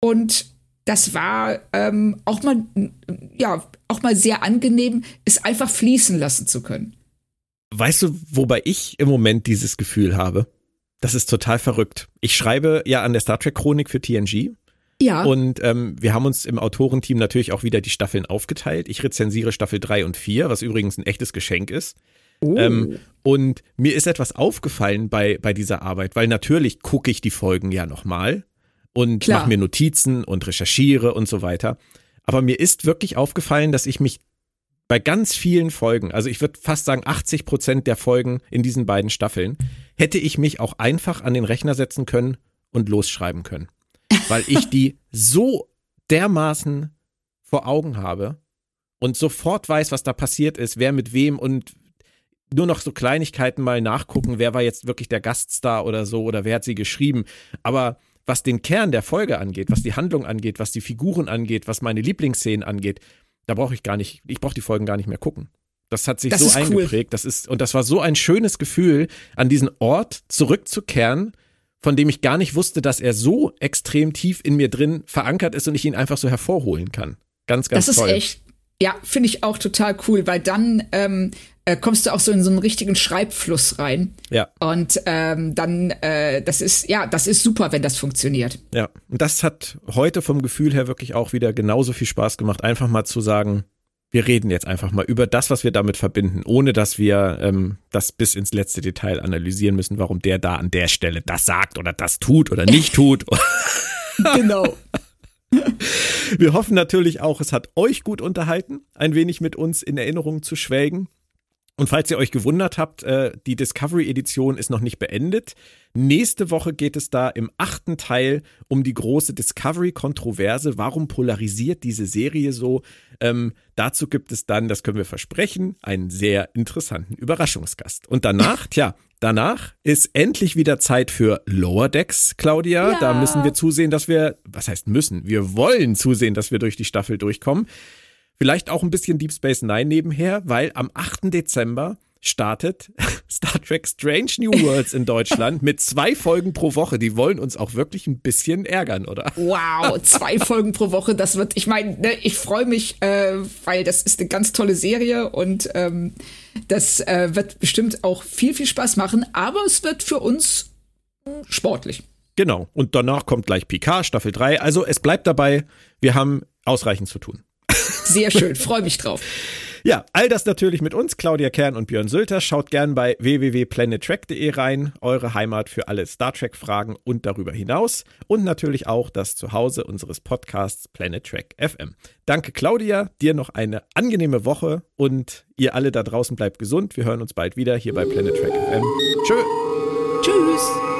Und das war ähm, auch mal, ja, auch mal sehr angenehm, es einfach fließen lassen zu können. Weißt du, wobei ich im Moment dieses Gefühl habe? Das ist total verrückt. Ich schreibe ja an der Star Trek Chronik für TNG ja. Und ähm, wir haben uns im Autorenteam natürlich auch wieder die Staffeln aufgeteilt. Ich rezensiere Staffel 3 und 4, was übrigens ein echtes Geschenk ist. Oh. Ähm, und mir ist etwas aufgefallen bei, bei dieser Arbeit, weil natürlich gucke ich die Folgen ja nochmal und mache mir Notizen und recherchiere und so weiter. Aber mir ist wirklich aufgefallen, dass ich mich bei ganz vielen Folgen, also ich würde fast sagen 80 Prozent der Folgen in diesen beiden Staffeln, hätte ich mich auch einfach an den Rechner setzen können und losschreiben können. Weil ich die so dermaßen vor Augen habe und sofort weiß, was da passiert ist, wer mit wem und nur noch so Kleinigkeiten mal nachgucken, wer war jetzt wirklich der Gaststar oder so oder wer hat sie geschrieben. Aber was den Kern der Folge angeht, was die Handlung angeht, was die Figuren angeht, was meine Lieblingsszenen angeht, da brauche ich gar nicht, ich brauche die Folgen gar nicht mehr gucken. Das hat sich Das so ist cool. eingeprägt. Das ist, und das war so ein schönes Gefühl, an diesen Ort zurückzukehren, von dem ich gar nicht wusste, dass er so extrem tief in mir drin verankert ist und ich ihn einfach so hervorholen kann. Ganz, ganz Das ist toll. echt, ja, finde ich auch total cool, weil dann ähm, äh, kommst du auch so in so einen richtigen Schreibfluss rein. Ja, Und ähm, dann, äh, das ist, ja, das ist super, wenn das funktioniert. ja. Und das hat heute vom Gefühl her wirklich auch wieder genauso viel Spaß gemacht, einfach mal zu sagen, wir reden jetzt einfach mal über das, was wir damit verbinden, ohne dass wir ähm, das bis ins letzte Detail analysieren müssen, warum der da an der Stelle das sagt oder das tut oder nicht tut. Genau. Wir hoffen natürlich auch, es hat euch gut unterhalten, ein wenig mit uns in Erinnerung zu schwelgen. Und falls ihr euch gewundert habt, äh, die Discovery-Edition ist noch nicht beendet. Nächste Woche geht es da im achten Teil um die große Discovery-Kontroverse. Warum polarisiert diese Serie so? Ähm, dazu gibt es dann, das können wir versprechen, einen sehr interessanten Überraschungsgast. Und danach, tja, danach ist endlich wieder Zeit für Lower Decks, Claudia. Da müssen wir zusehen, dass wir, was heißt müssen? Wir wollen zusehen, dass wir durch die Staffel durchkommen. Vielleicht auch ein bisschen Deep Space Nine nebenher, weil am 8. Dezember startet Star Trek Strange New Worlds in Deutschland mit zwei Folgen pro Woche. Die wollen uns auch wirklich ein bisschen ärgern, oder? Wow, zwei Folgen pro Woche, das wird, ich meine, ne, ich freue mich, äh, weil das ist eine ganz tolle Serie und ähm, das äh, wird bestimmt auch viel, viel Spaß machen, aber es wird für uns sportlich. Genau. Und danach kommt gleich Picard, Staffel 3. Also es bleibt dabei, wir haben ausreichend zu tun. Sehr schön, freue mich drauf. Ja, all das natürlich mit uns, Claudia Kern und Björn Sülter. Schaut gern bei www.planettrack.de rein, eure Heimat für alle Star Trek-Fragen und darüber hinaus. Und natürlich auch das Zuhause unseres Podcasts Planet Trek FM. Danke, Claudia. Dir noch eine angenehme Woche und ihr alle da draußen bleibt gesund. Wir hören uns bald wieder hier bei Planet Trek FM. Tschö. Tschüss.